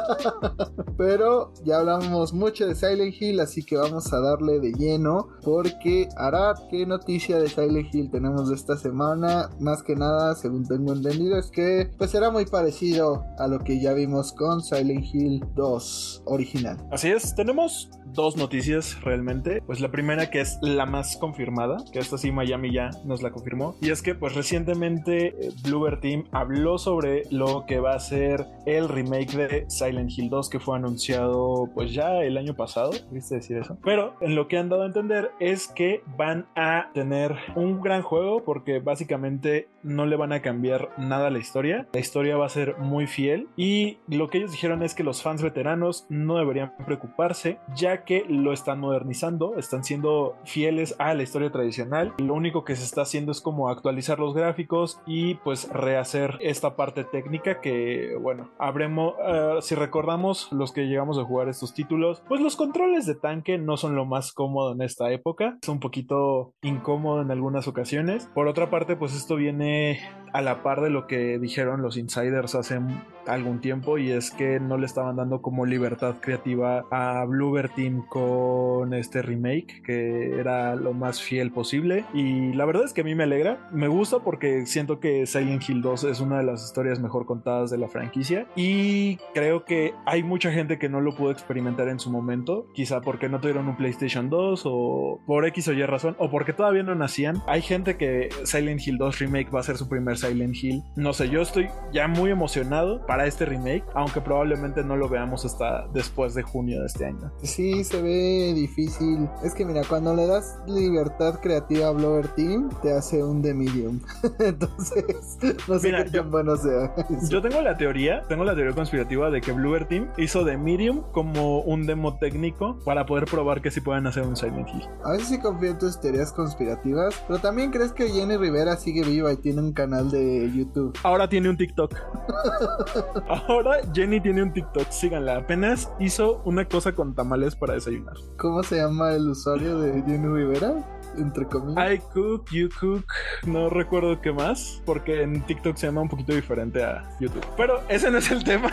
Pero ya hablamos mucho de Silent Hill, así que vamos a darle de lleno porque Arad, ¿qué noticia de Silent Hill tenemos esta semana? Más que nada, según tengo entendido, es que pues será muy parecido a lo que ya vimos con Silent Hill 2 original. Así es, tenemos dos noticias realmente. Pues la primera que es la más confirmada, que esta sí Miami ya nos la confirmó, y es que pues recientemente eh, Bluebird Team habló sobre lo que va a ser el remake de Silent Hill 2 que fue anunciado pues ya el año pasado, ¿viste decir eso? Pero en lo que han dado a entender es que van a tener un gran juego porque básicamente no le van a cambiar nada a la historia. La historia va a ser muy fiel y lo que ellos dijeron es que los fans veteranos no deberían preocuparse ya que lo están modernizando, están siendo fieles a la historia tradicional. Lo único que se está haciendo es como actualizar los gráficos y pues rehacer esta parte técnica que, bueno, habremos, uh, si recordamos los que llegamos a jugar estos títulos, pues los controles de tanque no son lo más cómodo en esta época, es un poquito incómodo en algunas ocasiones. Por otra parte, pues esto viene a la par de lo que dijeron los insiders hace algún tiempo y es que no le estaban dando como libertad creativa a Bluebird Team con este remake que era lo más fiel posible. Y la verdad es que a mí me alegra, me gusta porque siento que Silent Hill 2 es una de las historias mejor contadas de la franquicia. Y creo que hay mucha gente que no lo pudo experimentar en su momento, quizá porque no tuvieron un PlayStation 2 o por X o Y razón o porque todavía no nacían. Hay gente que Silent Hill 2 remake va a ser su primer Silent Hill. No sé, yo estoy ya muy emocionado para este remake, aunque probablemente no lo veamos hasta después de junio de este año. Sí, se ve difícil. Es que mira, cuando le das libertad creativa a Blower Team, te hace un The Medium. Entonces, no sé qué tan bueno sea. Yo tengo la teoría, tengo la teoría conspirativa de que Bluebird Team hizo The Medium como un demo técnico para poder probar que sí pueden hacer un Silent Hill. A veces sí confío en tus teorías conspirativas, pero también crees que Jenny Rivera sigue viva y tiene un canal de YouTube. Ahora tiene un TikTok. Ahora Jenny tiene un TikTok, síganla. Apenas hizo una cosa con tamales para desayunar. ¿Cómo se llama el usuario de Jenny Rivera? Entre comillas. I cook, you cook, no recuerdo qué más, porque en TikTok se llama un poquito diferente a YouTube. Pero ese no es el tema.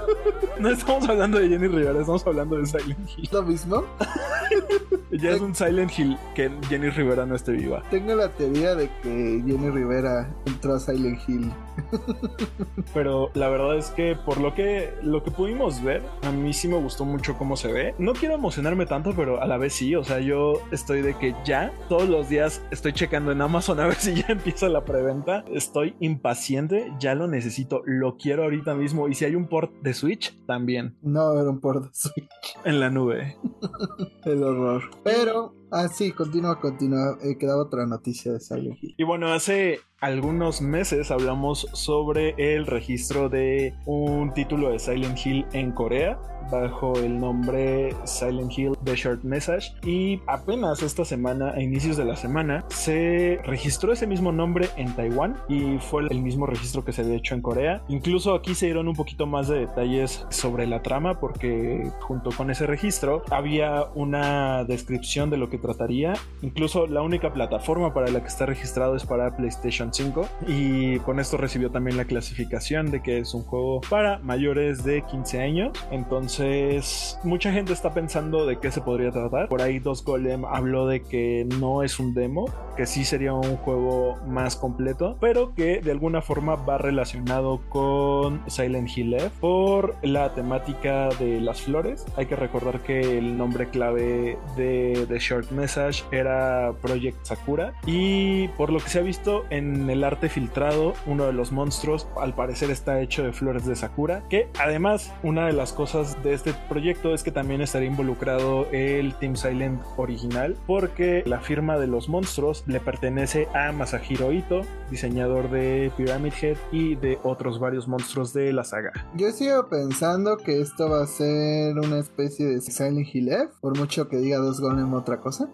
no estamos hablando de Jenny Rivera, estamos hablando de Silent Hill. ¿Lo mismo? ya es un Silent Hill que Jenny Rivera no esté viva. Tengo la teoría de que Jenny Rivera entró a Silent Hill. Pero la verdad es que por lo que lo que pudimos ver, a mí sí me gustó mucho cómo se ve. No quiero emocionarme tanto, pero a la vez sí, o sea, yo estoy de que ya todos los días estoy checando en Amazon a ver si ya empieza la preventa. Estoy impaciente, ya lo necesito, lo quiero ahorita mismo y si hay un port de Switch también. No, era un port de Switch en la nube. El horror. Pero Ah, sí, continúa, continúa. Eh, quedaba otra noticia de Silent Hill. Y bueno, hace algunos meses hablamos sobre el registro de un título de Silent Hill en Corea bajo el nombre Silent Hill The Short Message y apenas esta semana, a inicios de la semana, se registró ese mismo nombre en Taiwán y fue el mismo registro que se había hecho en Corea. Incluso aquí se dieron un poquito más de detalles sobre la trama porque junto con ese registro había una descripción de lo que trataría. Incluso la única plataforma para la que está registrado es para PlayStation 5 y con esto recibió también la clasificación de que es un juego para mayores de 15 años. Entonces, mucha gente está pensando de qué se podría tratar. Por ahí Dos Golem habló de que no es un demo, que sí sería un juego más completo, pero que de alguna forma va relacionado con Silent Hill F por la temática de las flores. Hay que recordar que el nombre clave de The Short Message era Project Sakura y por lo que se ha visto en el arte filtrado, uno de los monstruos al parecer está hecho de flores de Sakura, que además una de las cosas de este proyecto es que también estaría involucrado el Team Silent original, porque la firma de los monstruos le pertenece a Masahiro Ito, diseñador de Pyramid Head y de otros varios monstruos de la saga. Yo sigo pensando que esto va a ser una especie de Silent Hill F, por mucho que diga dos Golem otra cosa.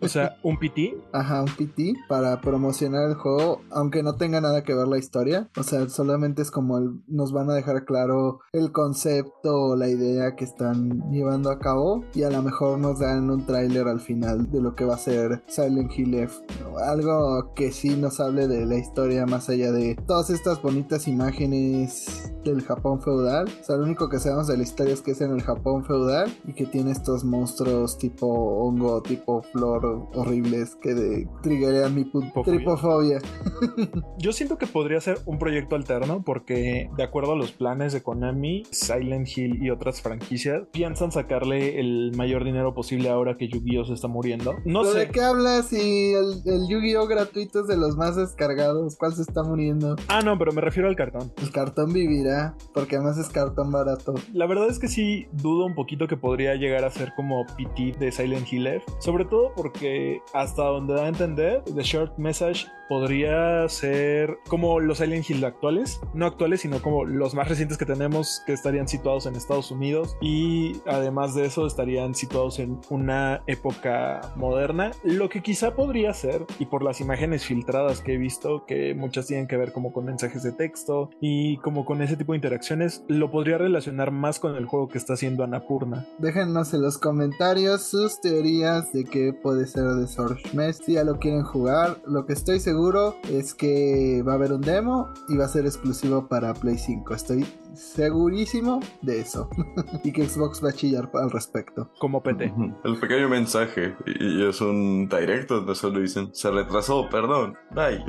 o sea, un PT. Ajá, un PT para promocionar el juego, aunque no tenga nada que ver la historia. O sea, solamente es como nos van a dejar claro el concepto o la idea que están llevando a cabo y a lo mejor nos dan un tráiler al final de lo que va a ser Silent Hill F. Algo que sí nos hable de la historia más allá de todas estas bonitas imágenes del Japón feudal. O sea, lo único que sabemos de la historia es que es en el Japón feudal y que tiene estos monstruos tipo hongo, tipo flor horribles que de triggerean mi tripofobia. Yo siento que podría ser un proyecto alterno porque de acuerdo a los planes de Konami, Silent Hill y otras franquicias piensan sacarle el mayor dinero posible ahora que Yu-Gi-Oh se está muriendo. No sé. ¿De qué hablas si el, el Yu-Gi-Oh gratuito es de los más descargados? ¿Cuál se está muriendo? Ah, no, pero me refiero al cartón. El cartón vivirá porque además es cartón barato. La verdad es que sí dudo un poquito que podría llegar a ser como PT de Silent Hill F, sobre todo porque hasta donde da a entender, The Short Message podría ser como los Silent Hill actuales, no actuales, sino como los más recientes que tenemos que estarían situados en Estados Unidos y además de eso estarían situados en una época moderna, lo que quizá podría ser, y por las imágenes filtradas que he visto, que muchas tienen que ver como con mensajes de texto y como con ese tipo de interacciones, lo podría relacionar más con el juego que está haciendo Anapurna. Déjenos en los comentarios sus teorías de qué puede ser de Source Mesh, si ya lo quieren jugar, lo que estoy seguro seguro es que va a haber un demo y va a ser exclusivo para Play 5. Estoy segurísimo de eso. y que Xbox va a chillar al respecto. Como PT. El pequeño mensaje, y es un directo donde solo dicen, se retrasó, perdón, bye.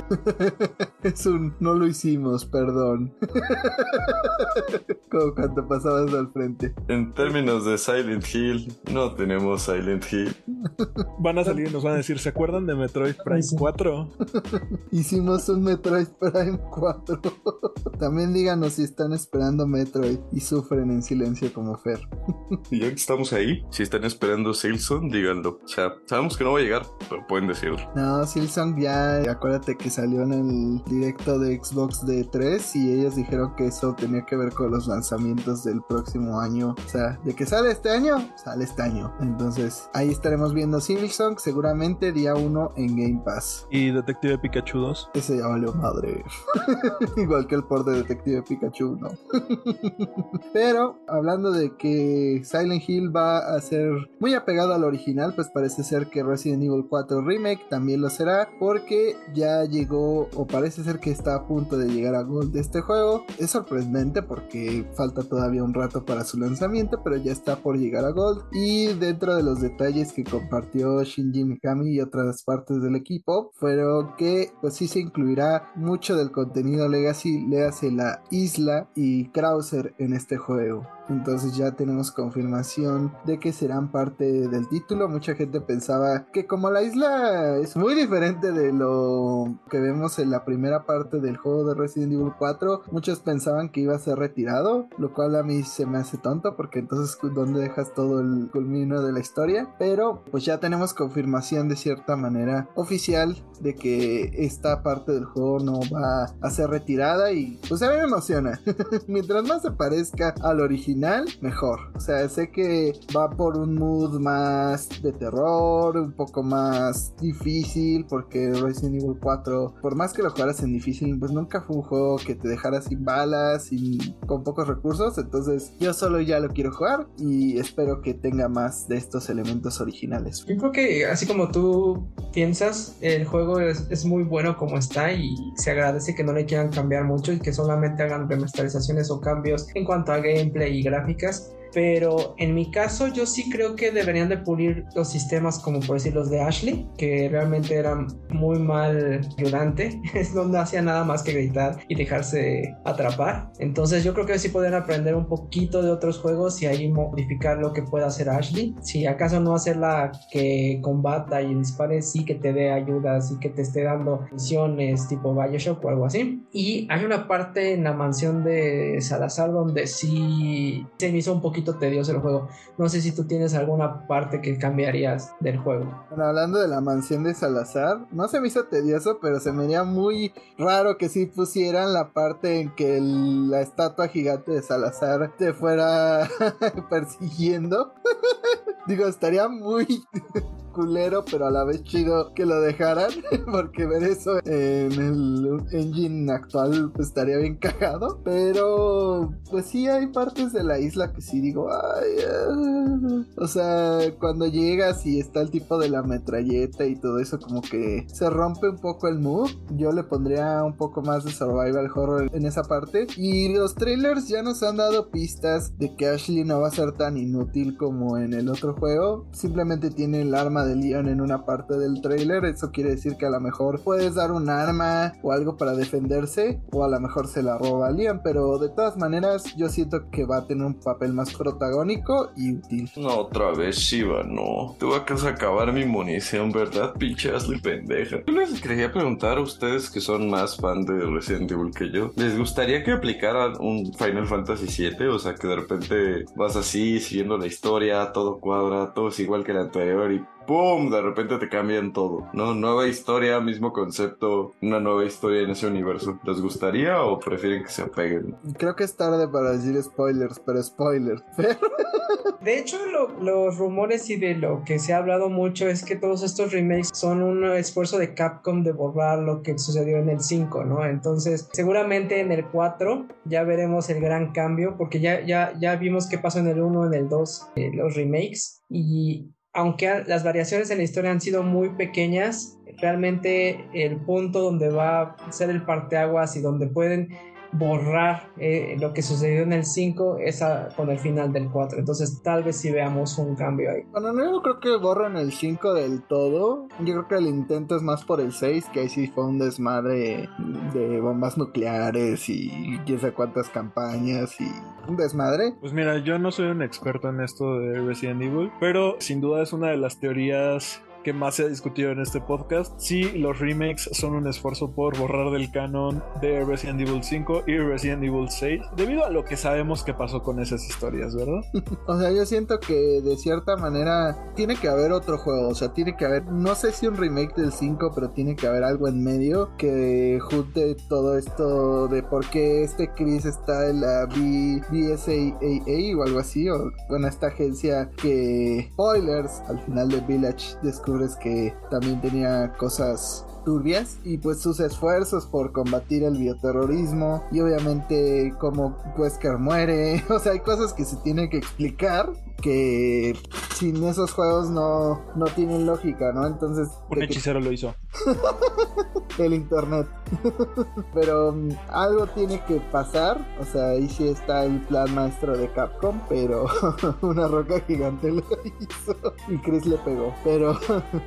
es un, no lo hicimos, perdón. Como cuando pasabas al frente. En términos de Silent Hill, no tenemos Silent Hill. Van a salir y nos van a decir, ¿se acuerdan de Metroid Prime 4? Hicimos un Metroid Prime 4. También díganos si están esperando Metroid y sufren en silencio como Fer. y ya que estamos ahí, si están esperando Silson, díganlo. O sea, sabemos que no va a llegar, pero pueden decirlo. No, Silson ya, acuérdate que salió en el directo de Xbox de 3 y ellos dijeron que eso tenía que ver con los lanzamientos del próximo año. O sea, de que sale este año, sale este año. Entonces, ahí estaremos viendo Silson seguramente día 1 en Game Pass. ¿Y Detective Pikachu 2? Ese ya valió madre. Igual que el port de Detective Pikachu, ¿no? Pero hablando de que Silent Hill va a ser muy apegado al original, pues parece ser que Resident Evil 4 Remake también lo será, porque ya llegó o parece ser que está a punto de llegar a Gold de este juego. Es sorprendente porque falta todavía un rato para su lanzamiento, pero ya está por llegar a Gold. Y dentro de los detalles que compartió Shinji Mikami y otras partes del equipo, fueron que pues sí se incluirá mucho del contenido Legacy, le la isla y Krauser en este juego. Entonces ya tenemos confirmación de que serán parte del título. Mucha gente pensaba que como la isla es muy diferente de lo que vemos en la primera parte del juego de Resident Evil 4, muchos pensaban que iba a ser retirado, lo cual a mí se me hace tonto porque entonces ¿dónde dejas todo el culmino de la historia? Pero pues ya tenemos confirmación de cierta manera oficial de que esta parte del juego no va a ser retirada y pues a mí me emociona. Mientras más se parezca al original mejor. O sea, sé que va por un mood más de terror, un poco más difícil, porque Resident Evil 4, por más que lo jugaras en difícil, pues nunca fue un juego que te dejara sin balas y con pocos recursos. Entonces, yo solo ya lo quiero jugar y espero que tenga más de estos elementos originales. Yo creo que así como tú piensas, el juego es, es muy bueno como está y se agradece que no le quieran cambiar mucho y que solamente hagan remasterizaciones o cambios en cuanto a gameplay y gráficas pero en mi caso yo sí creo que deberían de pulir los sistemas como por decir los de Ashley, que realmente eran muy mal ayudante, es donde hacía nada más que gritar y dejarse atrapar. Entonces yo creo que sí podrían aprender un poquito de otros juegos y ahí modificar lo que pueda hacer Ashley. Si acaso no hacerla que combata y dispare, sí que te dé ayuda, sí que te esté dando misiones tipo Bioshock o algo así. Y hay una parte en la mansión de Salazar donde sí se me hizo un poquito tedioso el juego. No sé si tú tienes alguna parte que cambiarías del juego. Bueno, hablando de la mansión de Salazar, no se me hizo tedioso, pero se me haría muy raro que si pusieran la parte en que la estatua gigante de Salazar te fuera persiguiendo. Digo, estaría muy culero, pero a la vez chido que lo dejaran, porque ver eso en el engine actual pues, estaría bien cagado. Pero pues sí hay partes de la isla que sí digo, ay, ah". o sea, cuando llegas y está el tipo de la metralleta y todo eso, como que se rompe un poco el mood. Yo le pondría un poco más de survival horror en esa parte. Y los trailers ya nos han dado pistas de que Ashley no va a ser tan inútil como en el otro juego. Simplemente tiene el arma de Leon en una parte del trailer. Eso quiere decir que a lo mejor puedes dar un arma o algo para defenderse. O a lo mejor se la roba a Leon. Pero de todas maneras, yo siento que va a tener un papel más protagónico y útil. No, otra vez Shiva, no. Tú vas a acabar mi munición, ¿verdad? Pinche Ashley pendeja. Yo les quería preguntar a ustedes que son más fan de Resident Evil que yo. ¿Les gustaría que aplicaran un Final Fantasy VII? O sea, que de repente vas así, siguiendo la historia, todo cuadra, todo es igual que el anterior y ¡pum! De repente te cambian todo, ¿no? Nueva historia, mismo concepto, una nueva historia en ese universo. ¿Les gustaría o prefieren que se apeguen? Creo que es tarde para decir spoilers, pero spoilers. De hecho, los rumores y de lo que se ha hablado mucho es que todos estos remakes son un esfuerzo de Capcom de borrar lo que sucedió en el 5, ¿no? Entonces, seguramente en el 4 ya veremos el gran cambio, porque ya, ya, ya vimos qué pasó en el 1, en el 2, eh, los remakes. Y aunque las variaciones en la historia han sido muy pequeñas, realmente el punto donde va a ser el parteaguas y donde pueden borrar eh, lo que sucedió en el 5 es con el final del 4. Entonces tal vez si veamos un cambio ahí. Bueno, no yo creo que borren el 5 del todo. Yo creo que el intento es más por el 6, que ahí sí fue un desmadre de bombas nucleares y quién sabe cuántas campañas y un desmadre. Pues mira, yo no soy un experto en esto de Resident Evil, pero sin duda es una de las teorías que más se ha discutido en este podcast. Si los remakes son un esfuerzo por borrar del canon de Resident Evil 5 y Resident Evil 6, debido a lo que sabemos que pasó con esas historias, ¿verdad? o sea, yo siento que de cierta manera tiene que haber otro juego, o sea, tiene que haber, no sé si un remake del 5, pero tiene que haber algo en medio que junte todo esto de por qué este Chris está en la B o algo así, o con esta agencia que, spoilers, al final de Village descubre que también tenía cosas turbias y pues sus esfuerzos por combatir el bioterrorismo y obviamente como Wesker muere, o sea, hay cosas que se tienen que explicar que sin esos juegos no, no tienen lógica, ¿no? Entonces... Un hechicero lo hizo. el internet. pero um, algo tiene que pasar, o sea, ahí sí está el plan maestro de Capcom, pero una roca gigante lo hizo y Chris le pegó. Pero,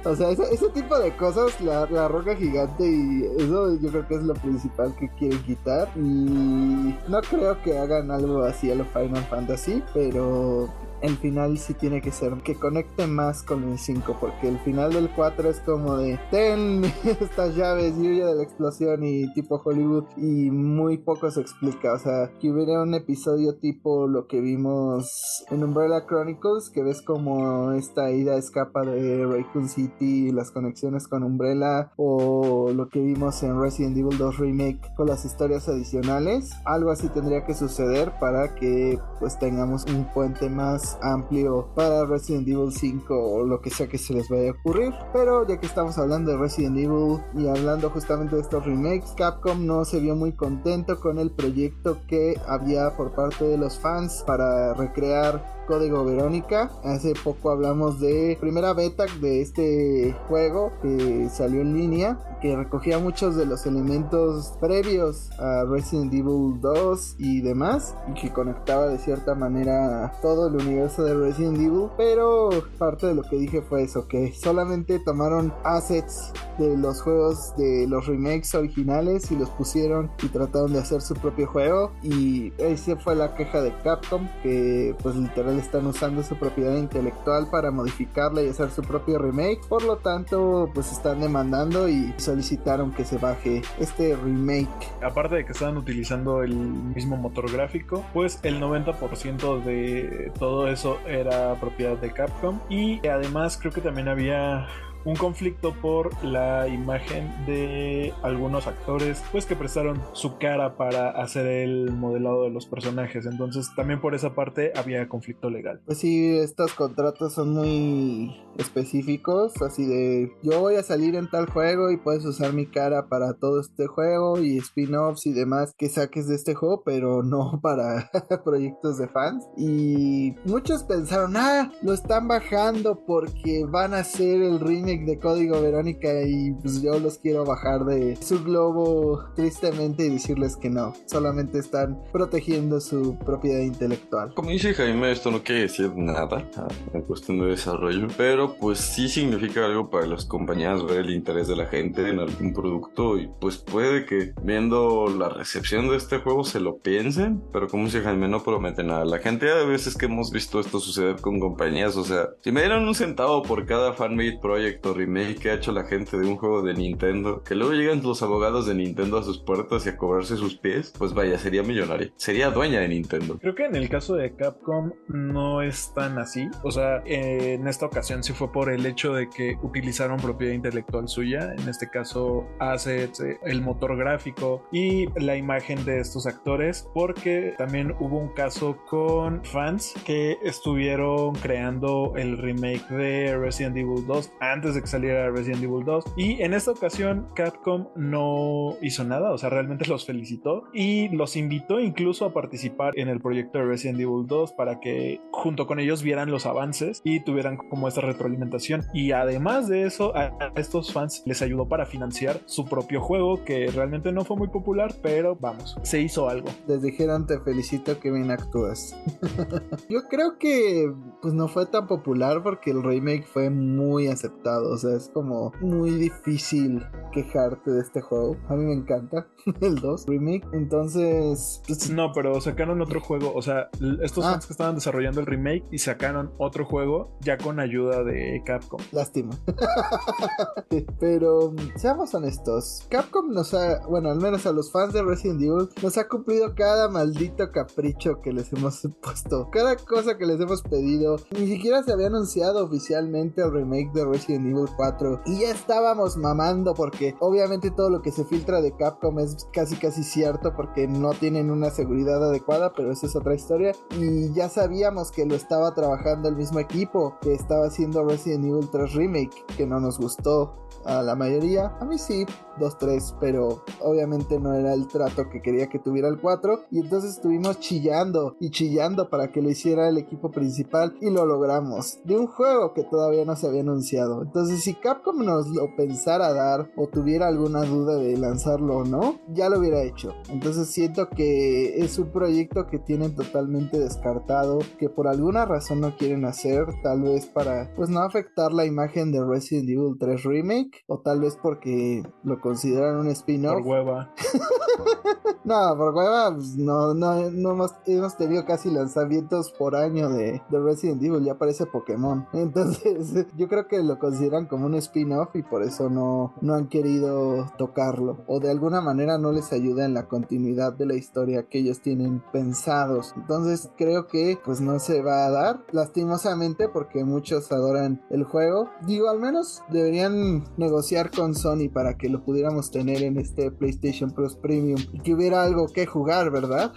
o sea, ese, tipo de cosas, la, la roca gigante y eso yo creo que es lo principal que quieren quitar. Y no creo que hagan algo así a lo Final Fantasy, pero el final sí tiene que ser que conecte más con el 5 porque el final del 4 es como de ten estas llaves y de la explosión y tipo Hollywood y muy poco se explica. O sea que hubiera un episodio tipo lo que vimos en Umbrella Chronicles que ves como esta ida escapa de Raccoon City las conexiones con Umbrella o lo que vimos en Resident Evil 2 Remake con las historias adicionales. Algo así tendría que suceder para que pues tengamos un puente más amplio para Resident Evil 5 o lo que sea que se les vaya a ocurrir. Pero ya que estamos hablando de Resident Evil y hablando justamente de estos remakes, Capcom no se vio muy contento con el proyecto que había por parte de los fans para recrear Código Verónica. Hace poco hablamos de primera beta de este juego que salió en línea, que recogía muchos de los elementos previos a Resident Evil 2 y demás, y que conectaba de cierta manera todo el universo de Resident Evil. Pero parte de lo que dije fue eso, que solamente tomaron assets de los juegos de los remakes originales y los pusieron y trataron de hacer su propio juego. Y esa fue la queja de Capcom, que pues están usando su propiedad intelectual para modificarla y hacer su propio remake. Por lo tanto, pues están demandando y solicitaron que se baje este remake. Aparte de que estaban utilizando el mismo motor gráfico, pues el 90% de todo eso era propiedad de Capcom. Y además creo que también había un conflicto por la imagen de algunos actores pues que prestaron su cara para hacer el modelado de los personajes. Entonces también por esa parte había conflicto legal. Pues sí estos contratos son muy específicos así de yo voy a salir en tal juego y puedes usar mi cara para todo este juego y spin-offs y demás que saques de este juego pero no para proyectos de fans y muchos pensaron ah lo están bajando porque van a hacer el remake de Código Verónica y pues yo los quiero bajar de su globo tristemente y decirles que no, solamente están protegiendo su propiedad intelectual. Como dice Jaime, esto no quiere decir nada ah, en cuestión de desarrollo, pero pues sí significa algo para las compañías ver el interés de la gente en algún producto y pues puede que viendo la recepción de este juego se lo piensen, pero como dice Jaime, no promete nada. La gente a veces que hemos visto esto suceder con compañías, o sea, si me dieran un centavo por cada fanmade project remake que ha hecho la gente de un juego de Nintendo, que luego llegan los abogados de Nintendo a sus puertas y a cobrarse sus pies, pues vaya, sería millonaria. Sería dueña de Nintendo. Creo que en el caso de Capcom no es tan así. O sea, en esta ocasión sí fue por el hecho de que utilizaron propiedad intelectual suya, en este caso assets, eh, el motor gráfico y la imagen de estos actores, porque también hubo un caso con fans que estuvieron creando el remake de Resident Evil 2 antes antes de que saliera Resident Evil 2. Y en esta ocasión Capcom no hizo nada, o sea, realmente los felicitó y los invitó incluso a participar en el proyecto de Resident Evil 2 para que junto con ellos vieran los avances y tuvieran como esta retroalimentación. Y además de eso, a estos fans les ayudó para financiar su propio juego, que realmente no fue muy popular, pero vamos, se hizo algo. Les dijeron te felicito que bien actúas. Yo creo que pues no fue tan popular porque el remake fue muy aceptado, o sea, es como muy difícil quejarte de este juego. A mí me encanta el 2 remake, entonces pues, No, pero sacaron otro juego, o sea, estos Ah. fans que estaban desarrollando el remake y sacaron otro juego ya con ayuda de Capcom. lástima. Pero seamos honestos, Capcom nos ha, bueno, al menos a los fans de Resident Evil, nos ha cumplido cada maldito capricho que les hemos puesto, cada cosa que les hemos pedido. Ni siquiera se había anunciado oficialmente el remake de Resident Evil 4 y ya estábamos mamando porque obviamente todo lo que se filtra de Capcom casi casi cierto porque no tienen una seguridad adecuada, pero esa es otra historia y ya sabíamos que lo estaba trabajando el mismo equipo que estaba haciendo Resident Evil 3 Remake, que no nos gustó a la mayoría. A mí sí, 2-3, pero obviamente no era el trato que quería que tuviera el 4. Y entonces estuvimos chillando y chillando para que lo hiciera el equipo principal y lo logramos. De un juego que todavía no se había anunciado. Entonces si Capcom nos lo pensara dar o tuviera alguna duda de lanzarlo o no, ya lo hubiera hecho. Entonces siento que es un proyecto que tienen totalmente descartado, que por alguna razón no quieren hacer, tal vez para pues no afectar la imagen de Resident Evil 3 Remake o tal vez porque lo consideran un spin-off. Por hueva. No, por hueva, pues, no, no, no hemos, hemos tenido casi lanzamientos por año de, de Resident Evil, ya parece Pokémon. Entonces, yo creo que lo consideran como un spin-off y por eso no, no han querido tocarlo. O de alguna manera no les ayuda en la continuidad de la historia que ellos tienen pensados. Entonces, creo que pues no se va a dar, lastimosamente, porque muchos adoran el juego. Digo, al menos deberían negociar con Sony para que lo pudiéramos tener en este PlayStation Plus Premium y que hubiera algo que jugar, ¿verdad?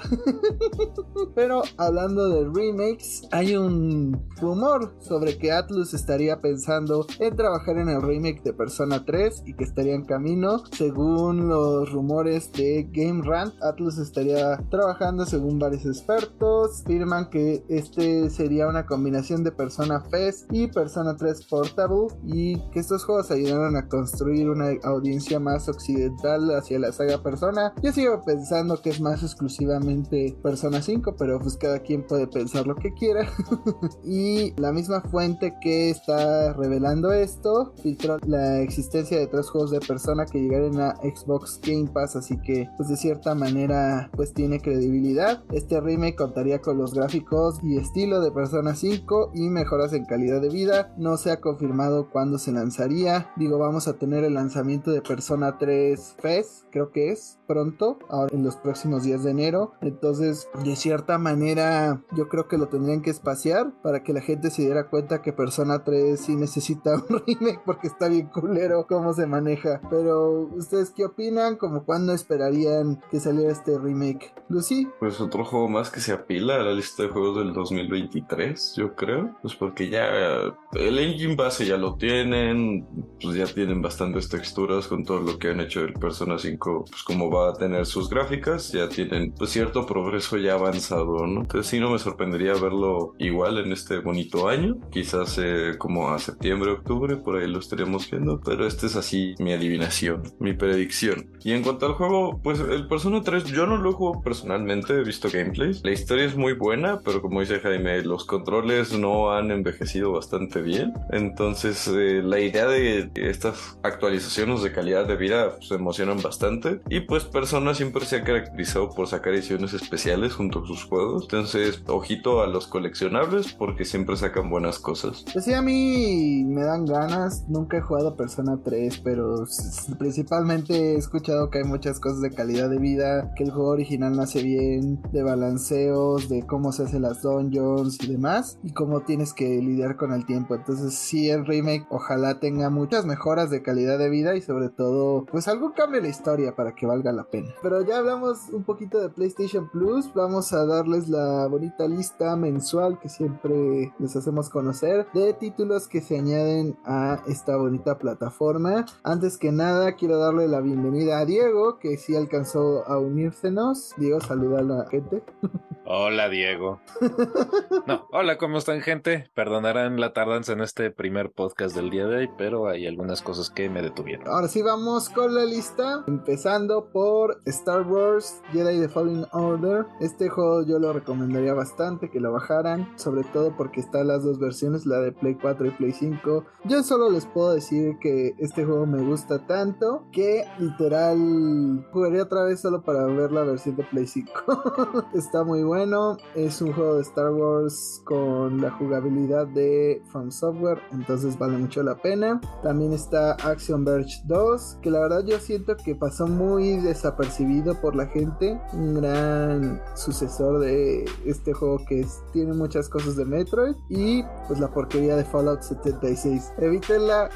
Pero hablando de remakes, hay un rumor sobre que Atlus estaría pensando en trabajar en el remake de Persona 3 y que estaría en camino. Según los rumores de Game Rant, Atlus estaría trabajando según varios expertos. Afirman que este sería una combinación de Persona Fest y Persona 3 Portable y que estos juegos ayudaron a construir una audiencia más occidental hacia la saga Persona. Yo sigo pensando que es más exclusivamente Persona 5, pero pues cada quien puede pensar lo que quiera. y la misma fuente que está revelando esto filtró la existencia de tres juegos de Persona que llegaron a Xbox Game Pass, así que pues de cierta manera pues tiene credibilidad. Este remake contaría con los gráficos y estilo de Persona 5 y mejoras en calidad de vida. No se ha confirmado cuándo se lanzaría. Digo, vamos a tener el lanzamiento de Persona 3 Fest, creo que es pronto, ahora en los próximos días de enero. Entonces, de cierta manera, yo creo que lo tendrían que espaciar para que la gente se diera cuenta que Persona 3 sí necesita un remake porque está bien culero cómo se maneja. Pero, ¿ustedes qué opinan? ¿Como cuándo esperarían que saliera este remake? Lucy, Pues otro juego más que se apila a la lista de juegos del 2023, yo creo. Pues porque ya el engine base ya lo tienen, pues ya tienen bastantes texturas con todo lo que han hecho del Persona 5, pues como va a tener sus gráficas, ya tienen pues cierto progreso ya avanzado, ¿no? Entonces sí no me sorprendería verlo igual en este bonito año, quizás eh, como a septiembre, octubre, por ahí lo estaríamos viendo, pero este es así mi adivinación, mi predicción. Y en cuanto al juego, pues el Persona 3 yo no lo juego personalmente, he visto gameplays, la historia es muy buena, pero como dice Jaime, los controles no han envejecido bastante bien, entonces eh, la idea de estas actualizaciones de calidad de vida pues, emocionan bastante y pues Persona siempre se ha caracterizado por sacar ediciones especiales junto a sus juegos, entonces ojito a los coleccionables porque siempre sacan buenas cosas. pues sí, a mí me dan ganas. Nunca he jugado Persona 3, pero principalmente he escuchado que hay muchas cosas de calidad de vida, que el juego original nace bien, de balanceos, de cómo se hacen las dungeons y demás, y cómo tienes que lidiar con el tiempo. Entonces, sí, el remake ojalá tenga muchas mejoras de calidad de vida y sobre todo, pues algo cambie la historia para que valga la pena. Pero ya hablamos un poquito de PlayStation Plus, vamos a darles la bonita lista mensual que siempre les hacemos conocer de títulos que se añaden a esta bonita plataforma. Antes que nada, quiero darle la bienvenida a Diego, que sí alcanzó a unírsenos. Diego, saluda a la gente. Hola, Diego. No, hola, ¿cómo están, gente? Perdonarán la tardanza en este primer podcast del día de hoy, pero hay algunas cosas que me detuvieron. Ahora sí, vamos con la lista. Empezando por Star Wars Jedi The Fallen Order. Este juego yo lo recomendaría bastante que lo bajaran, sobre todo porque están las dos versiones, la de Play 4 y Play 5. Yo solo les puedo decir que este juego me gusta tanto que literal jugaría otra vez solo para ver la versión de Play 5. Está muy bueno, es un juego de Star Wars con la jugabilidad de From Software, entonces vale mucho la pena. También está Action Verge 2, que la verdad yo siento que pasó muy desapercibido por la gente. Un gran sucesor de este juego que tiene muchas cosas de Metroid y pues la porquería de Fallout 76. Evítenla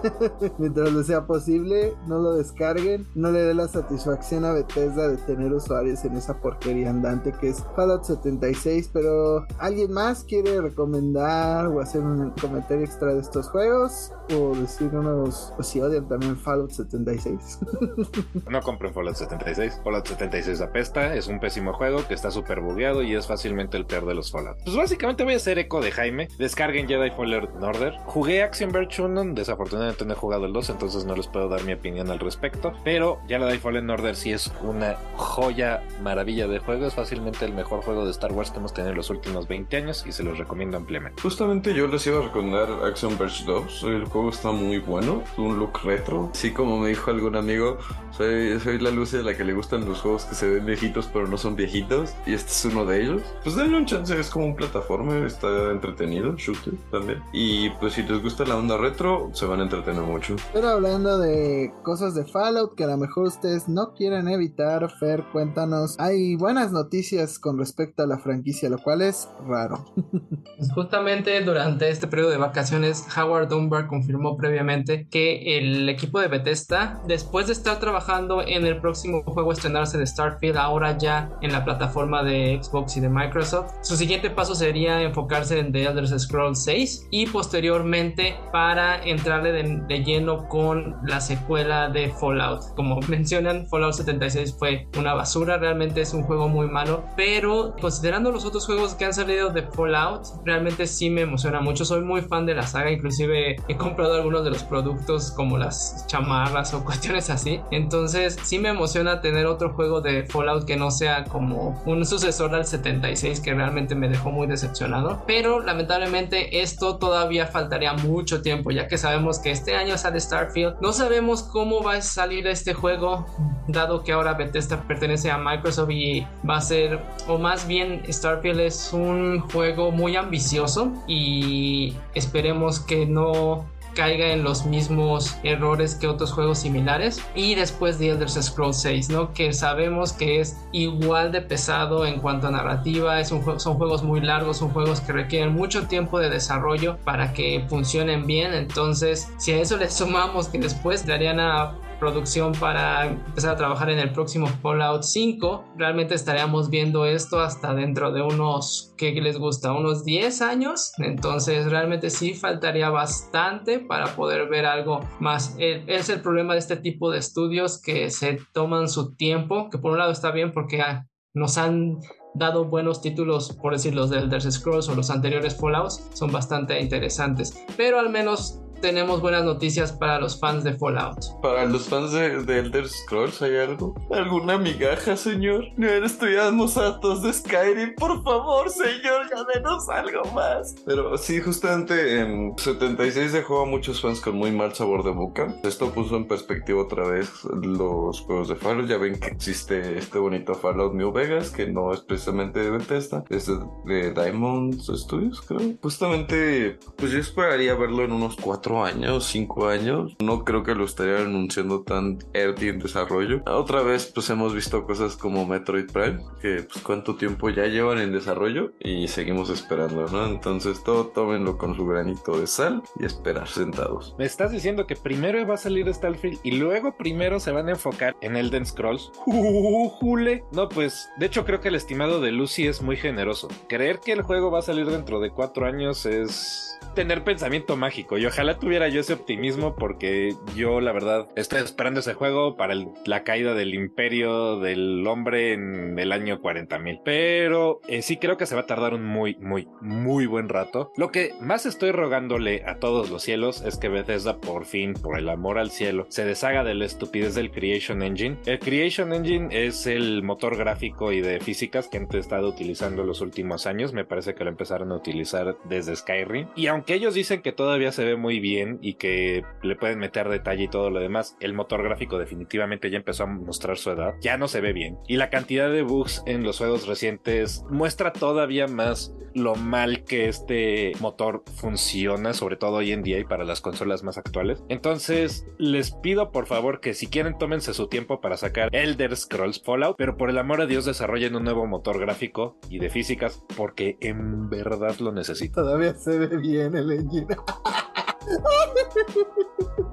mientras lo sea posible, no lo descarguen, no le dé la satisfacción a Bethesda de tener usuarios en esa porquería andante que es Fallout 76, pero ¿alguien más quiere recomendar o hacer un comentario extra de estos juegos? O decir unos, o si odian también Fallout 76. no Fallout 76. Fallout 76 apesta, es un pésimo juego que está súper bugueado y es fácilmente el peor de los Fallout. Pues básicamente voy a hacer eco de Jaime. Descarguen Jedi Fallen Order. Jugué Action Verge 1, desafortunadamente no he jugado el 2, entonces no les puedo dar mi opinión al respecto. Pero Jedi Fallen Order sí es una joya, maravilla de juego. Es fácilmente el mejor juego de Star Wars que hemos tenido en los últimos 20 años y se los recomiendo ampliamente. Justamente yo les iba a recomendar Action Verge 2. El juego está muy bueno, un look retro. Sí, como me dijo algún amigo, soy, soy la luz de la que le gustan los juegos que se ven viejitos pero no son viejitos. Y este es uno de ellos. Pues denle un chance, es como un plataforma, está entretenido, shooter también. Y pues si les gusta la onda retro, se van a entretener mucho. Pero hablando de cosas de Fallout que a lo mejor ustedes no quieren evitar, Fer, cuéntanos. Hay buenas noticias con respecto a la franquicia, lo cual es raro. Justamente durante este periodo de vacaciones, Howard Dunbar confirmó previamente que el equipo de Bethesda, después de estar trabajando en el próximo juego a estrenarse de Starfield, ahora ya en la plataforma de Xbox y de Microsoft, su siguiente paso sería enfocarse en The Elder Scrolls 6 y posteriormente para entrarle de, lleno con la secuela de Fallout. Como mencionan, Fallout 76 fue una basura, realmente es un juego muy malo, pero considerando los otros juegos que han salido de Fallout, realmente sí me emociona mucho. Soy muy fan de la saga, inclusive he comprado algunos de los productos como las chamarras o cuestiones así. Entonces sí me emociona tener otro juego de Fallout que no sea como un sucesor al 76 que realmente me dejó muy decepcionado. Pero lamentablemente esto todavía faltaría mucho tiempo ya que sabemos que este año sale Starfield. No sabemos cómo va a salir este juego dado que ahora Bethesda pertenece a Microsoft y va a ser o más bien Starfield es un juego muy ambicioso y esperemos que no caiga en los mismos errores que otros juegos similares. Y después de Elder Scrolls 6 no que sabemos que es igual de pesado en cuanto a narrativa. Es son juegos muy largos son juegos que requieren mucho tiempo de desarrollo para que funcionen bien. Entonces si a eso le sumamos que después darían a producción para empezar a trabajar en el próximo Fallout 5. Realmente estaríamos viendo esto hasta dentro de unos, ¿qué les gusta? Unos 10 años. Entonces realmente sí faltaría bastante para poder ver algo más. Es el problema de este tipo de estudios que se toman su tiempo, que por un lado está bien porque ah, nos han dado buenos títulos, por decir los de Elder Scrolls o los anteriores Fallouts, son bastante interesantes. Pero al menos tenemos buenas noticias para los fans de Fallout. Para los fans de, Elder Scrolls, ¿hay algo? ¿Alguna migaja, señor? No estudiamos hartos de Skyrim. Por favor, señor, ya denos algo más. Pero sí, justamente en 76 dejó a muchos fans con muy mal sabor de boca. Esto puso en perspectiva otra vez los juegos de Fallout. Ya ven que existe este bonito Fallout New Vegas, que no es precisamente de Bethesda, es de, de Diamond Studios, creo. Justamente, pues yo esperaría verlo en unos cuatro años, cinco años. No creo que lo estarían anunciando tan early en desarrollo. Otra vez, pues hemos visto cosas como Metroid Prime, que pues cuánto tiempo ya llevan en desarrollo y seguimos esperando, ¿no? Entonces todo tómenlo con su granito de sal y esperar sentados. Me estás diciendo que primero va a salir Starfield y luego primero se van a enfocar en Elden Scrolls. ¡Jule! No, pues, de hecho creo que el estimado de Lucy es muy generoso. Creer que el juego va a salir dentro de cuatro años es tener pensamiento mágico y ojalá tuviera yo ese optimismo porque yo la verdad estoy esperando ese juego para la caída del imperio del hombre en el año 40.000 pero eh, sí creo que se va a tardar un muy muy muy buen rato. Lo que más estoy rogándole a todos los cielos es que Bethesda por fin por el amor al cielo se deshaga de la estupidez del Creation Engine. El Creation Engine es el motor gráfico y de físicas que han estado utilizando los últimos años. Me parece que lo empezaron a utilizar desde Skyrim. Y aunque ellos dicen que todavía se ve muy bien y que le pueden meter detalle y todo lo demás, el motor gráfico definitivamente ya empezó a mostrar su edad, ya no se ve bien. Y la cantidad de bugs en los juegos recientes muestra todavía más lo mal que este motor funciona, sobre todo hoy en día y para las consolas más actuales. Entonces, les pido por favor que si quieren tómense su tiempo para sacar Elder Scrolls Fallout, pero por el amor a Dios desarrollen un nuevo motor gráfico y de físicas porque en verdad lo necesito. Todavía se ve bien el engine.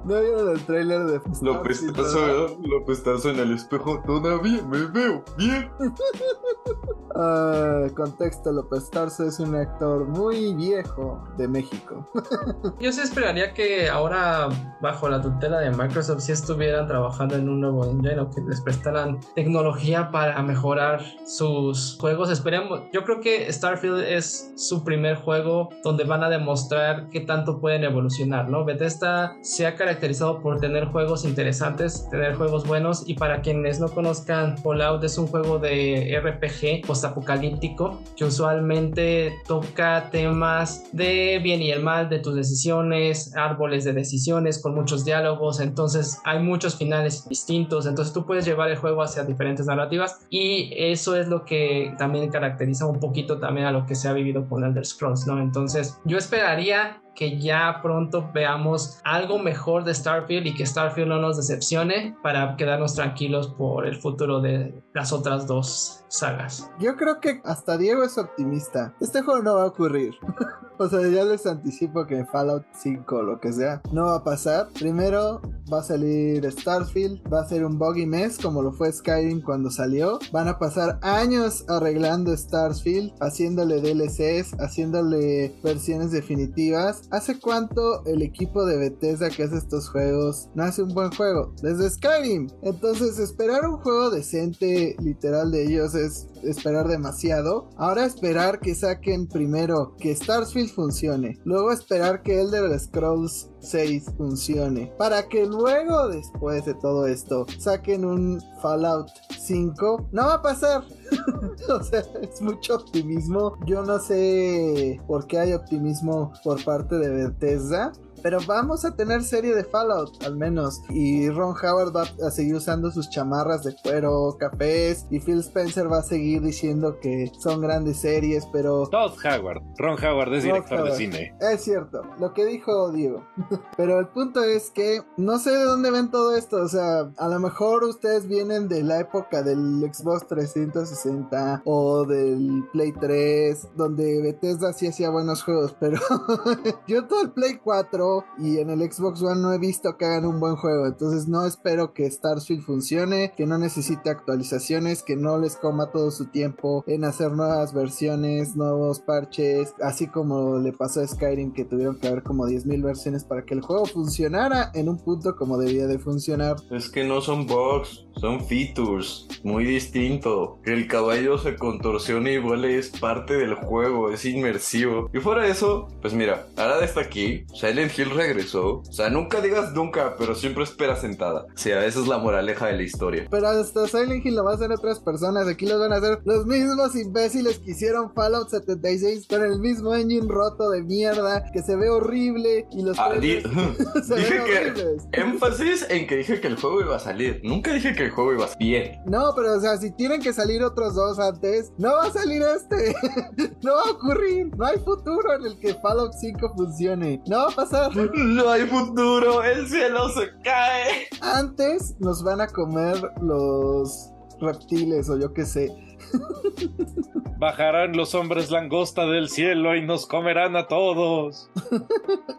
¿No vieron el trailer de Lo pestazo. Lo pestazo en el espejo. Todavía me veo bien. Ah, contexto, López Tarso es un actor muy viejo de México. Yo sí esperaría que ahora, bajo la tutela de Microsoft, sí estuvieran trabajando en un nuevo engine o que les prestaran tecnología para mejorar sus juegos. Esperemos, yo creo que Starfield es su primer juego donde van a demostrar qué tanto pueden evolucionar, ¿no? Bethesda se ha caracterizado por tener juegos interesantes, tener juegos buenos y para quienes no conozcan, Fallout es un juego de RPG postapocalíptico que usualmente toca temas de bien y el mal, de tus decisiones, árboles de decisiones con muchos diálogos, entonces hay muchos finales distintos, entonces tú puedes llevar el juego hacia diferentes narrativas y eso es lo que también caracteriza un poquito también a lo que se ha vivido con Elder Scrolls, ¿no? Entonces yo esperaría que ya pronto veamos algo mejor de Starfield y que Starfield no nos decepcione para quedarnos tranquilos por el futuro de las otras dos sagas. Yo creo que hasta Diego es optimista. Este juego no va a ocurrir. o sea, ya les anticipo que Fallout 5 o lo que sea no va a pasar. Primero va a salir Starfield, va a ser un buggy mess como lo fue Skyrim cuando salió. Van a pasar años arreglando Starfield, haciéndole DLCs, haciéndole versiones definitivas. ¿Hace cuánto el equipo de Bethesda que hace estos juegos no hace un buen juego? Desde Skyrim. Entonces, esperar un juego decente, literal de ellos, es esperar demasiado. Ahora esperar que saquen primero que Starfield funcione, luego esperar que Elder Scrolls 6 funcione, para que luego después de todo esto saquen un Fallout 5. No va a pasar. o sea, es mucho optimismo. Yo no sé por qué hay optimismo por parte de Bethesda. Pero vamos a tener serie de Fallout, al menos. Y Ron Howard va a seguir usando sus chamarras de cuero, cafés. Y Phil Spencer va a seguir diciendo que son grandes series, pero... Todd Howard, Ron Howard es director de cine. Es cierto, lo que dijo Diego. Pero el punto es que no sé de dónde ven todo esto. O sea, a lo mejor ustedes vienen de la época del Xbox 360 o del Play 3, donde Bethesda sí hacía buenos juegos. Pero yo todo el Play 4 y en el Xbox One no he visto que hagan un buen juego. Entonces no espero que Starfield funcione, que no necesite actualizaciones, que no les coma todo su tiempo en hacer nuevas versiones, nuevos parches, así como le pasó a Skyrim que tuvieron que haber como 10.000 versiones para que el juego funcionara en un punto como debía de funcionar. Es que no son bugs, son features. Muy distinto. Que el caballo se contorsione y vuele es parte del juego, es inmersivo. Y fuera de eso, pues mira, Arada está aquí, Silent Hill regresó. O sea, nunca digas nunca, pero siempre espera sentada. O sea, esa es la moraleja de la historia. Pero hasta Silent Hill lo van a hacer otras personas. Aquí los van a hacer los mismos imbéciles que hicieron Fallout 76 con el mismo engine roto de mierda que se ve horrible y los Ah, se dije ven que horribles. énfasis en que dije que el juego iba a salir. Nunca dije que el juego iba bien. No, pero o sea, si tienen que salir otros dos antes, no va a salir este. no va a ocurrir. No hay futuro en el que Fallout 5 funcione. No va a pasar. No hay futuro, el cielo se cae. Antes nos van a comer los reptiles o yo qué sé. Bajarán los hombres langosta del cielo y nos comerán a todos.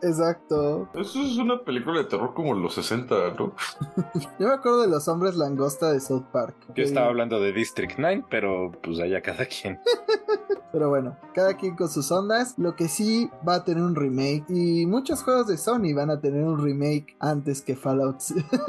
Exacto. Eso es una película de terror como los 60, ¿no? Yo me acuerdo de los hombres langosta de South Park. Yo estaba hablando de District 9, pero pues allá cada quien. Pero bueno, cada quien con sus ondas. Lo que sí va a tener un remake. Y muchos juegos de Sony van a tener un remake antes que Fallout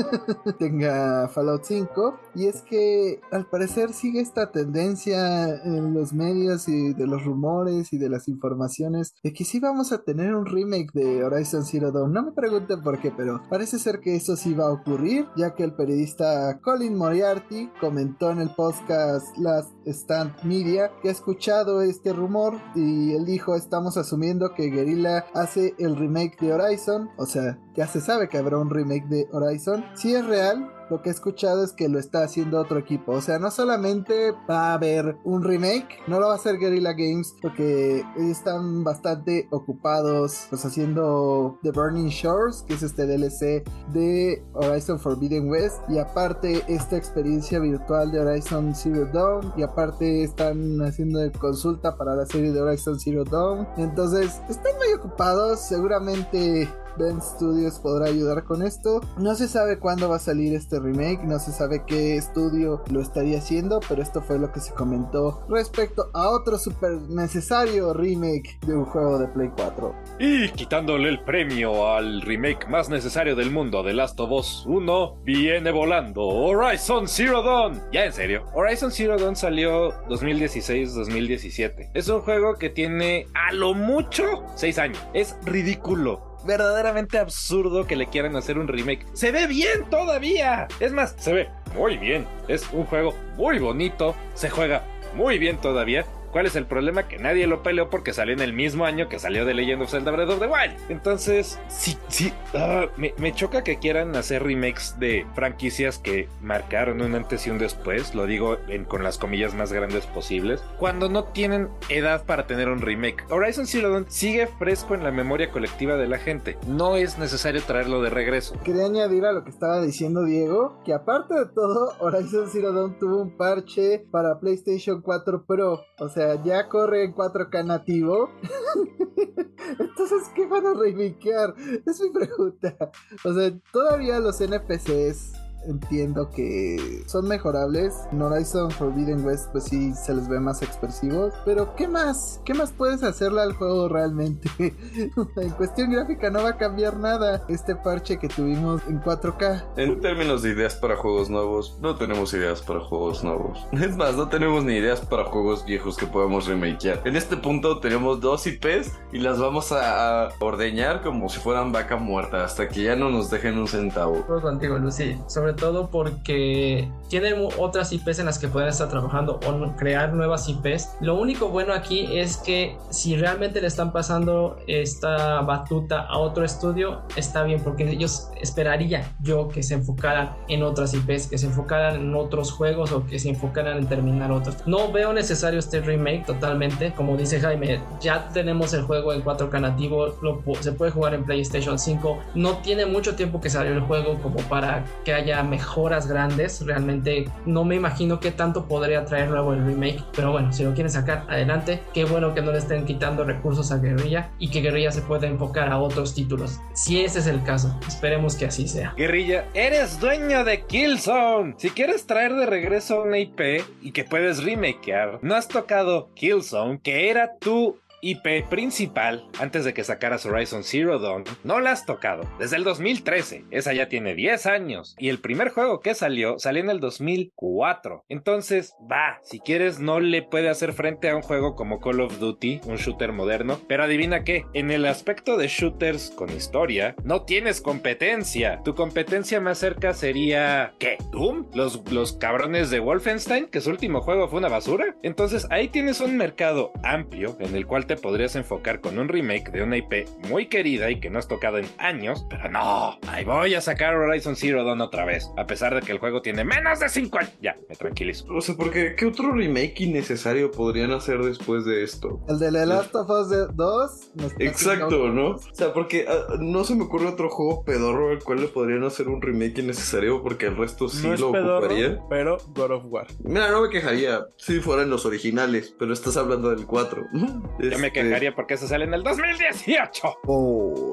tenga Fallout 5. Y es que al parecer sigue esta tendencia en los medios y de los rumores y de las informaciones de que sí vamos a tener un remake de Horizon Zero Dawn. No me pregunten por qué, pero parece ser que eso sí va a ocurrir, ya que el periodista Colin Moriarty comentó en el podcast Last Stand Media que ha escuchado este rumor y él dijo estamos asumiendo que Guerrilla hace el remake de Horizon, o sea, ya se sabe que habrá un remake de Horizon. Si es real, lo que he escuchado es que lo está haciendo otro equipo. O sea, no solamente va a haber un remake, no lo va a hacer Guerrilla Games porque están bastante ocupados pues haciendo The Burning Shores, que es este DLC de Horizon Forbidden West y aparte esta experiencia virtual de Horizon Zero Dawn y aparte están haciendo consulta para la serie de Horizon Zero Dawn. Entonces, están muy ocupados, seguramente Ben Studios podrá ayudar con esto. No se sabe cuándo va a salir este remake, no se sabe qué estudio lo estaría haciendo, pero esto fue lo que se comentó respecto a otro super necesario remake de un juego de Play 4. Y quitándole el premio al remake más necesario del mundo de Last of Us 1, viene volando Horizon Zero Dawn. Ya en serio, Horizon Zero Dawn salió 2016-2017. Es un juego que tiene a lo mucho 6 años. Es ridículo verdaderamente absurdo que le quieran hacer un remake. Se ve bien todavía. Es más, se ve muy bien. Es un juego muy bonito. Se juega muy bien todavía. ¿Cuál es el problema? Que nadie lo peleó porque salió en el mismo año que salió de Legend of Zelda Breath of the Wild. Entonces, sí, sí, ah, me, me, choca que quieran hacer remakes de franquicias que marcaron un antes y un después, lo digo en, con las comillas más grandes posibles, cuando no tienen edad para tener un remake. Horizon Zero Dawn sigue fresco en la memoria colectiva de la gente, no es necesario traerlo de regreso. Quería añadir a lo que estaba diciendo Diego, que aparte de todo, Horizon Zero Dawn tuvo un parche para PlayStation 4 Pro, o sea, ya corre en 4K nativo. Entonces, ¿qué van a remakear? Es mi pregunta. O sea, todavía los NPCs entiendo que son mejorables. En Horizon Forbidden West, pues sí se les ve más expresivos. Pero, ¿qué más? ¿Qué más puedes hacerle al juego realmente? en cuestión gráfica no va a cambiar nada este parche que tuvimos en 4K. En términos de ideas para juegos nuevos, no tenemos ideas para juegos nuevos. Es más, no tenemos ni ideas para juegos viejos que podamos remakear. En este punto tenemos dos IPs y las vamos a, ordeñar como si fueran vaca muerta hasta que ya no nos dejen un centavo. contigo, Lucy. Sobre todo porque tienen otras IPs en las que pueden estar trabajando o crear nuevas IPs. Lo único bueno aquí es que si realmente le están pasando esta batuta a otro estudio, está bien, porque ellos esperaría yo que se enfocaran en otras IPs, que se enfocaran en otros juegos o que se enfocaran en terminar otros. No veo necesario este remake totalmente, como dice Jaime, ya tenemos el juego en 4K nativo, se puede jugar en PlayStation 5, no tiene mucho tiempo que salió el juego como para que haya mejoras grandes. Realmente no me imagino qué tanto podría traer luego el remake. Pero bueno, si lo quieren sacar adelante, qué bueno que no le estén quitando recursos a Guerrilla y que Guerrilla se pueda enfocar a otros títulos. Si ese es el caso, esperemos que así sea. Guerrilla, eres dueño de Killzone. Si quieres traer de regreso una IP y que puedes remakear, no has tocado Killzone, que era tu IP principal antes de que sacaras Horizon Zero Dawn, no la has tocado desde el 2013. Esa ya tiene 10 años. Y el primer juego que salió salió en el 2004. Entonces, va, si quieres no le puede hacer frente a un juego como Call of Duty, un shooter moderno. Pero adivina qué, en el aspecto de shooters con historia, no tienes competencia. Tu competencia más cerca sería... ¿Qué? ¿Doom? ¿Los, los cabrones de Wolfenstein? Que su último juego fue una basura. Entonces ahí tienes un mercado amplio en el cual te te podrías enfocar con un remake de una IP muy querida y que no has tocado en años, pero no, ahí voy a sacar Horizon Zero Dawn otra vez, a pesar de que el juego tiene menos de 5 años. Ya, me tranquilizo. O sea, porque ¿qué otro remake innecesario podrían hacer después de esto? El de The Last of Us 2. me está Exacto, ¿no? O sea, porque ah, no se me ocurre otro juego pedorro al cual le podrían hacer un remake innecesario porque el resto sí no es lo pedorro, ocuparía. pero God of War. Mira, no me quejaría si fueran los originales, pero estás hablando del 4. Yo me quejaría porque eso sale en el 2018. Oh,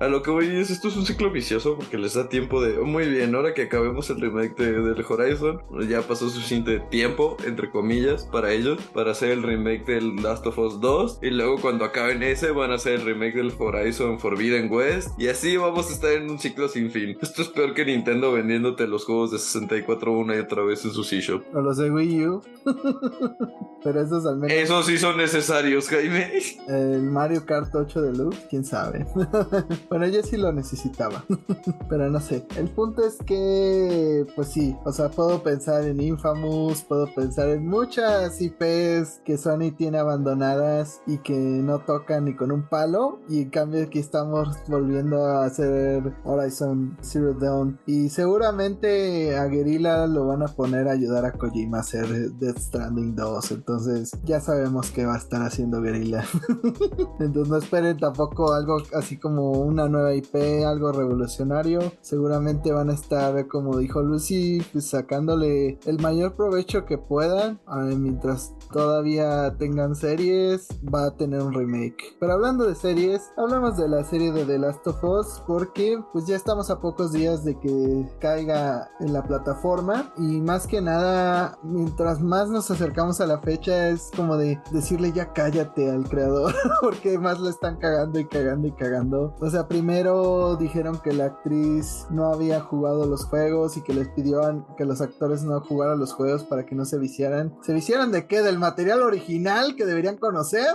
A lo que voy es, esto es un ciclo vicioso porque les da tiempo de, oh, muy bien, ahora que acabemos el remake de, del Horizon, ya pasó suficiente tiempo, entre comillas, para ellos, para hacer el remake del Last of Us 2, y luego cuando acaben ese van a hacer el remake del Horizon Forbidden West, y así vamos a estar en un ciclo sin fin. Esto es peor que Nintendo vendiéndote los juegos de 64 una y otra vez en su eShop. o los de Wii U. Pero esos al menos. Esos sí son necesarios, Jaime. El Mario Kart 8 Deluxe, quién sabe. bueno, yo sí lo necesitaba. Pero no sé. El punto es que, pues sí, o sea, puedo pensar en Infamous, puedo pensar en muchas IPs que Sony tiene abandonadas y que no tocan ni con un palo. Y en cambio aquí estamos volviendo a hacer Horizon Zero Dawn. Y seguramente a Guerrilla lo van a poner a ayudar a Kojima a hacer Death Stranding 2. Entonces ya sabemos que va a estar haciendo Guerrilla. Entonces no esperen tampoco algo así como una nueva IP, algo revolucionario. Seguramente van a estar, como dijo Lucy, pues sacándole el mayor provecho que puedan. Ah, mientras todavía tengan series, va a tener un remake. Pero hablando de series, hablamos de la serie de The Last of Us porque pues ya estamos a pocos días de que caiga en la plataforma y más que nada, mientras más nos acercamos a la fecha es como de decirle ya cállate al creador porque más le están cagando y cagando y cagando. O sea, primero dijeron que la actriz no había jugado los juegos y que les pidieron que los actores no jugaran los juegos para que no se viciaran. ¿Se viciaran de qué? Del material original que deberían conocer.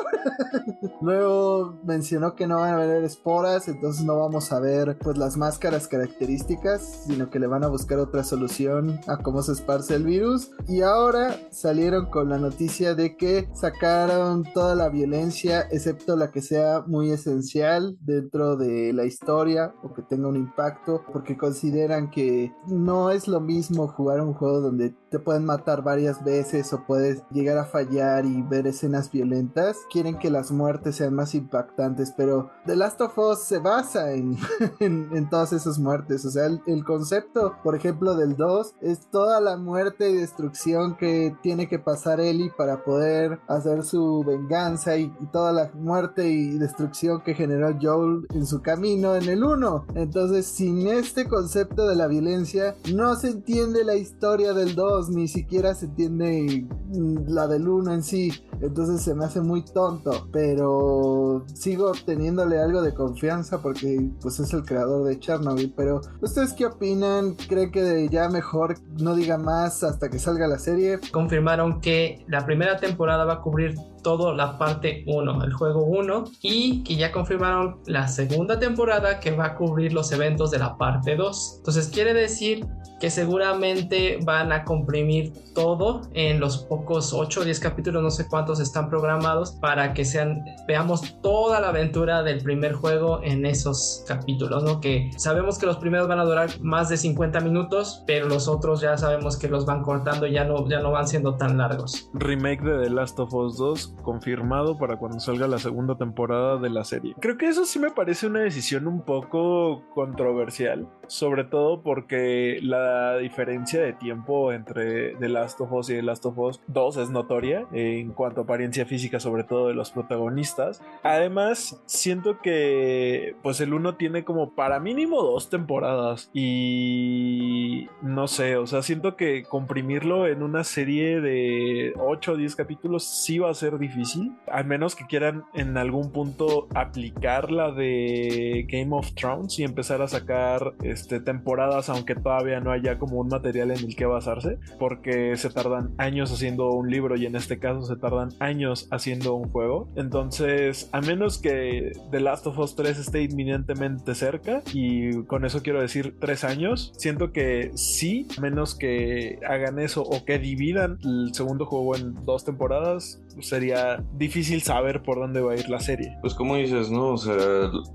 Luego mencionó que no van a haber esporas, entonces no vamos a ver pues las máscaras características, sino que le van a buscar otra solución a cómo se esparce el virus. Y ahora salieron con la noticia de que sacaron toda la violencia, excepto la que sea muy esencial dentro de la historia o que tenga un impacto, porque consideran que no es lo mismo jugar un juego donde te pueden matar varias veces o puedes llegar a fallar y ver escenas violentas. Quieren que las muertes sean más impactantes, pero The Last of Us se basa en, en, en todas esas muertes. O sea, el, el, concepto, por ejemplo, del 2 es toda la muerte y destrucción que tiene que pasar Ellie para poder hacer su venganza y, y toda la muerte y destrucción que generó Joel en su camino en el 1. Entonces, sin este concepto de la violencia, no se entiende la historia del 2, ni siquiera se entiende mm, la del 1 en sí. Entonces se me hace muy tonto, pero sigo teniéndole algo de confianza porque pues es el creador de Chernobyl. Pero ¿ustedes qué opinan? ¿Creen que ya mejor no diga más hasta que salga la serie? Confirmaron que la primera temporada va a cubrir todo la parte 1, el juego 1, y que ya confirmaron la segunda temporada que va a cubrir los eventos de la parte 2. Entonces quiere decir que seguramente van a comprimir todo en los pocos 8 o 10 capítulos, no sé cuántos están programados, para que sean, veamos toda la aventura del primer juego en esos capítulos, ¿no? Que sabemos que los primeros van a durar más de 50 minutos, pero los otros ya sabemos que los van cortando, ya no, ya no van siendo tan largos. Remake de The Last of Us 2 confirmado para cuando salga la segunda temporada de la serie. Creo que eso sí me parece una decisión un poco controversial, sobre todo porque la diferencia de tiempo entre The Last of Us y The Last of Us 2 es notoria en cuanto a apariencia física, sobre todo de los protagonistas. Además, siento que pues el uno tiene como para mínimo dos temporadas y no sé, o sea, siento que comprimirlo en una serie de 8 o 10 capítulos sí va a ser difícil, al menos que quieran en algún punto aplicar la de Game of Thrones y empezar a sacar este, temporadas, aunque todavía no haya como un material en el que basarse, porque se tardan años haciendo un libro y en este caso se tardan años haciendo un juego. Entonces, a menos que The Last of Us 3 esté inminentemente cerca, y con eso quiero decir tres años, siento que sí, a menos que hagan eso o que dividan el segundo juego en dos temporadas, sería difícil saber por dónde va a ir la serie. Pues como dices, ¿no? O sea,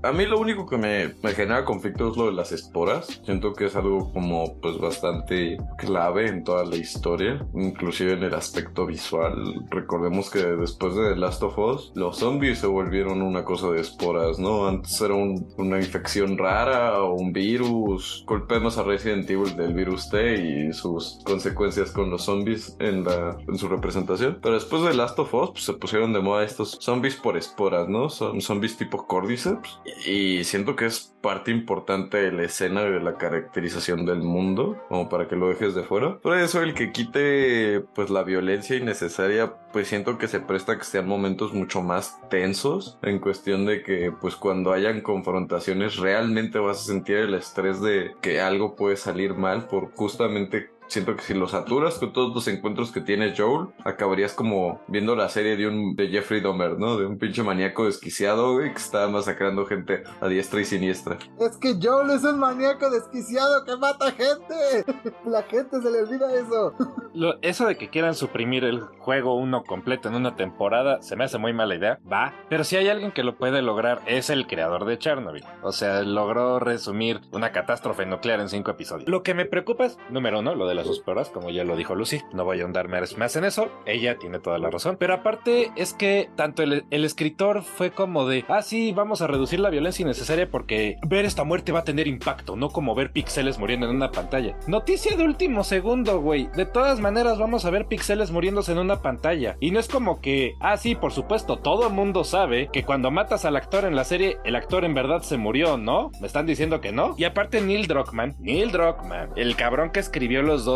a mí lo único que me, me genera conflicto es lo de las esporas. Siento que es algo como pues bastante clave en toda la historia, inclusive en el aspecto visual. Recordemos que después de The Last of Us, los zombies se volvieron una cosa de esporas, ¿no? Antes era un- una infección rara o un virus. Golpeamos a Resident Evil del virus T y sus consecuencias con los zombies en, la, en su representación. Pero después de Last of Pues, se pusieron de moda estos zombies por esporas, ¿no? Son zombies tipo Cordyceps. Y siento que es parte importante de la escena de la caracterización del mundo, como para que lo dejes de fuera. Por eso el que quite pues la violencia innecesaria, pues siento que se presta a que sean momentos mucho más tensos en cuestión de que pues cuando hayan confrontaciones realmente vas a sentir el estrés de que algo puede salir mal por justamente Siento que si lo saturas con todos los encuentros que tiene Joel, acabarías como viendo la serie de un de Jeffrey Dahmer, ¿no? De un pinche maníaco desquiciado, güey, que está masacrando gente a diestra y siniestra. Es que Joel es un maníaco desquiciado que mata gente. La gente se le olvida eso. Lo- eso de que quieran suprimir el juego uno completo en una temporada se me hace muy mala idea, va. Pero si hay alguien que lo puede lograr es el creador de Chernobyl. O sea, logró resumir una catástrofe nuclear en cinco episodios. Lo que me preocupa es, número uno, lo de las esporas, como ya lo dijo Lucy. No voy a ahondar más en eso. Ella tiene toda la razón. Pero aparte es que tanto el, el escritor fue como de, ah, sí, vamos a reducir la violencia innecesaria porque ver esta muerte va a tener impacto, no como ver píxeles muriendo en una pantalla. Noticia de último segundo, güey. De todas maneras vamos a ver píxeles muriéndose en una pantalla. Y no es como que, ah, sí, por supuesto, todo el mundo sabe que cuando matas al actor en la serie, el actor en verdad se murió, ¿no? Me están diciendo que no. Y aparte Neil Druckmann, Neil Druckmann, el cabrón que escribió los dos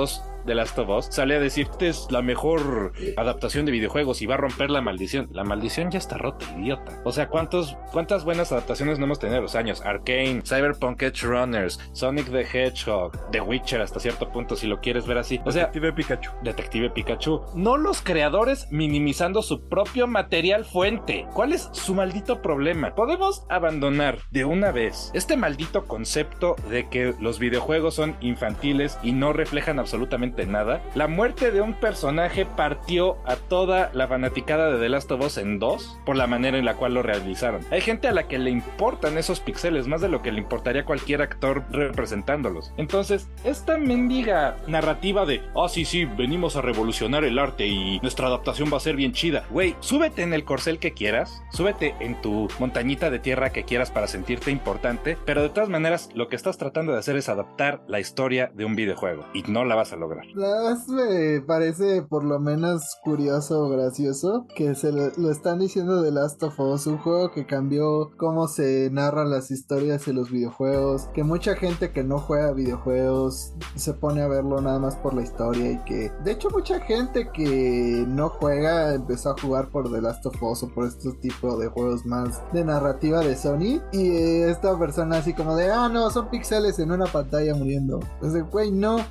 de Last of Us, sale a decir, esta es la mejor adaptación de videojuegos y va a romper la maldición. La maldición ya está rota, idiota. O sea, ¿cuántos, ¿cuántas buenas adaptaciones no hemos tenido en los años? Arcane, Cyberpunk Edge Runners, Sonic the Hedgehog, The Witcher hasta cierto punto, si lo quieres ver así. O sea, Detective Pikachu. Detective Pikachu. No los creadores minimizando su propio material fuente. ¿Cuál es su maldito problema? Podemos abandonar de una vez este maldito concepto de que los videojuegos son infantiles y no reflejan absolutamente nada. La muerte de un personaje partió a toda la fanaticada de The Last of Us en dos por la manera en la cual lo realizaron. Hay gente a la que le importan esos pixeles más de lo que le importaría cualquier actor representándolos. Entonces, esta mendiga narrativa de, oh sí, sí, venimos a revolucionar el arte y nuestra adaptación va a ser bien chida. Güey, súbete en el corcel que quieras, súbete en tu montañita de tierra que quieras para sentirte importante, pero de todas maneras lo que estás tratando de hacer es adaptar la historia de un videojuego y no la vas a lograr. Las me parece por lo menos curioso o gracioso que se lo, lo están diciendo de Last of Us, un juego que cambió cómo se narran las historias en los videojuegos, que mucha gente que no juega videojuegos se pone a verlo nada más por la historia y que de hecho mucha gente que no juega empezó a jugar por The Last of Us o por este tipo de juegos más de narrativa de Sony y eh, esta persona así como de ah no son píxeles en una pantalla muriendo. Entonces, güey, no.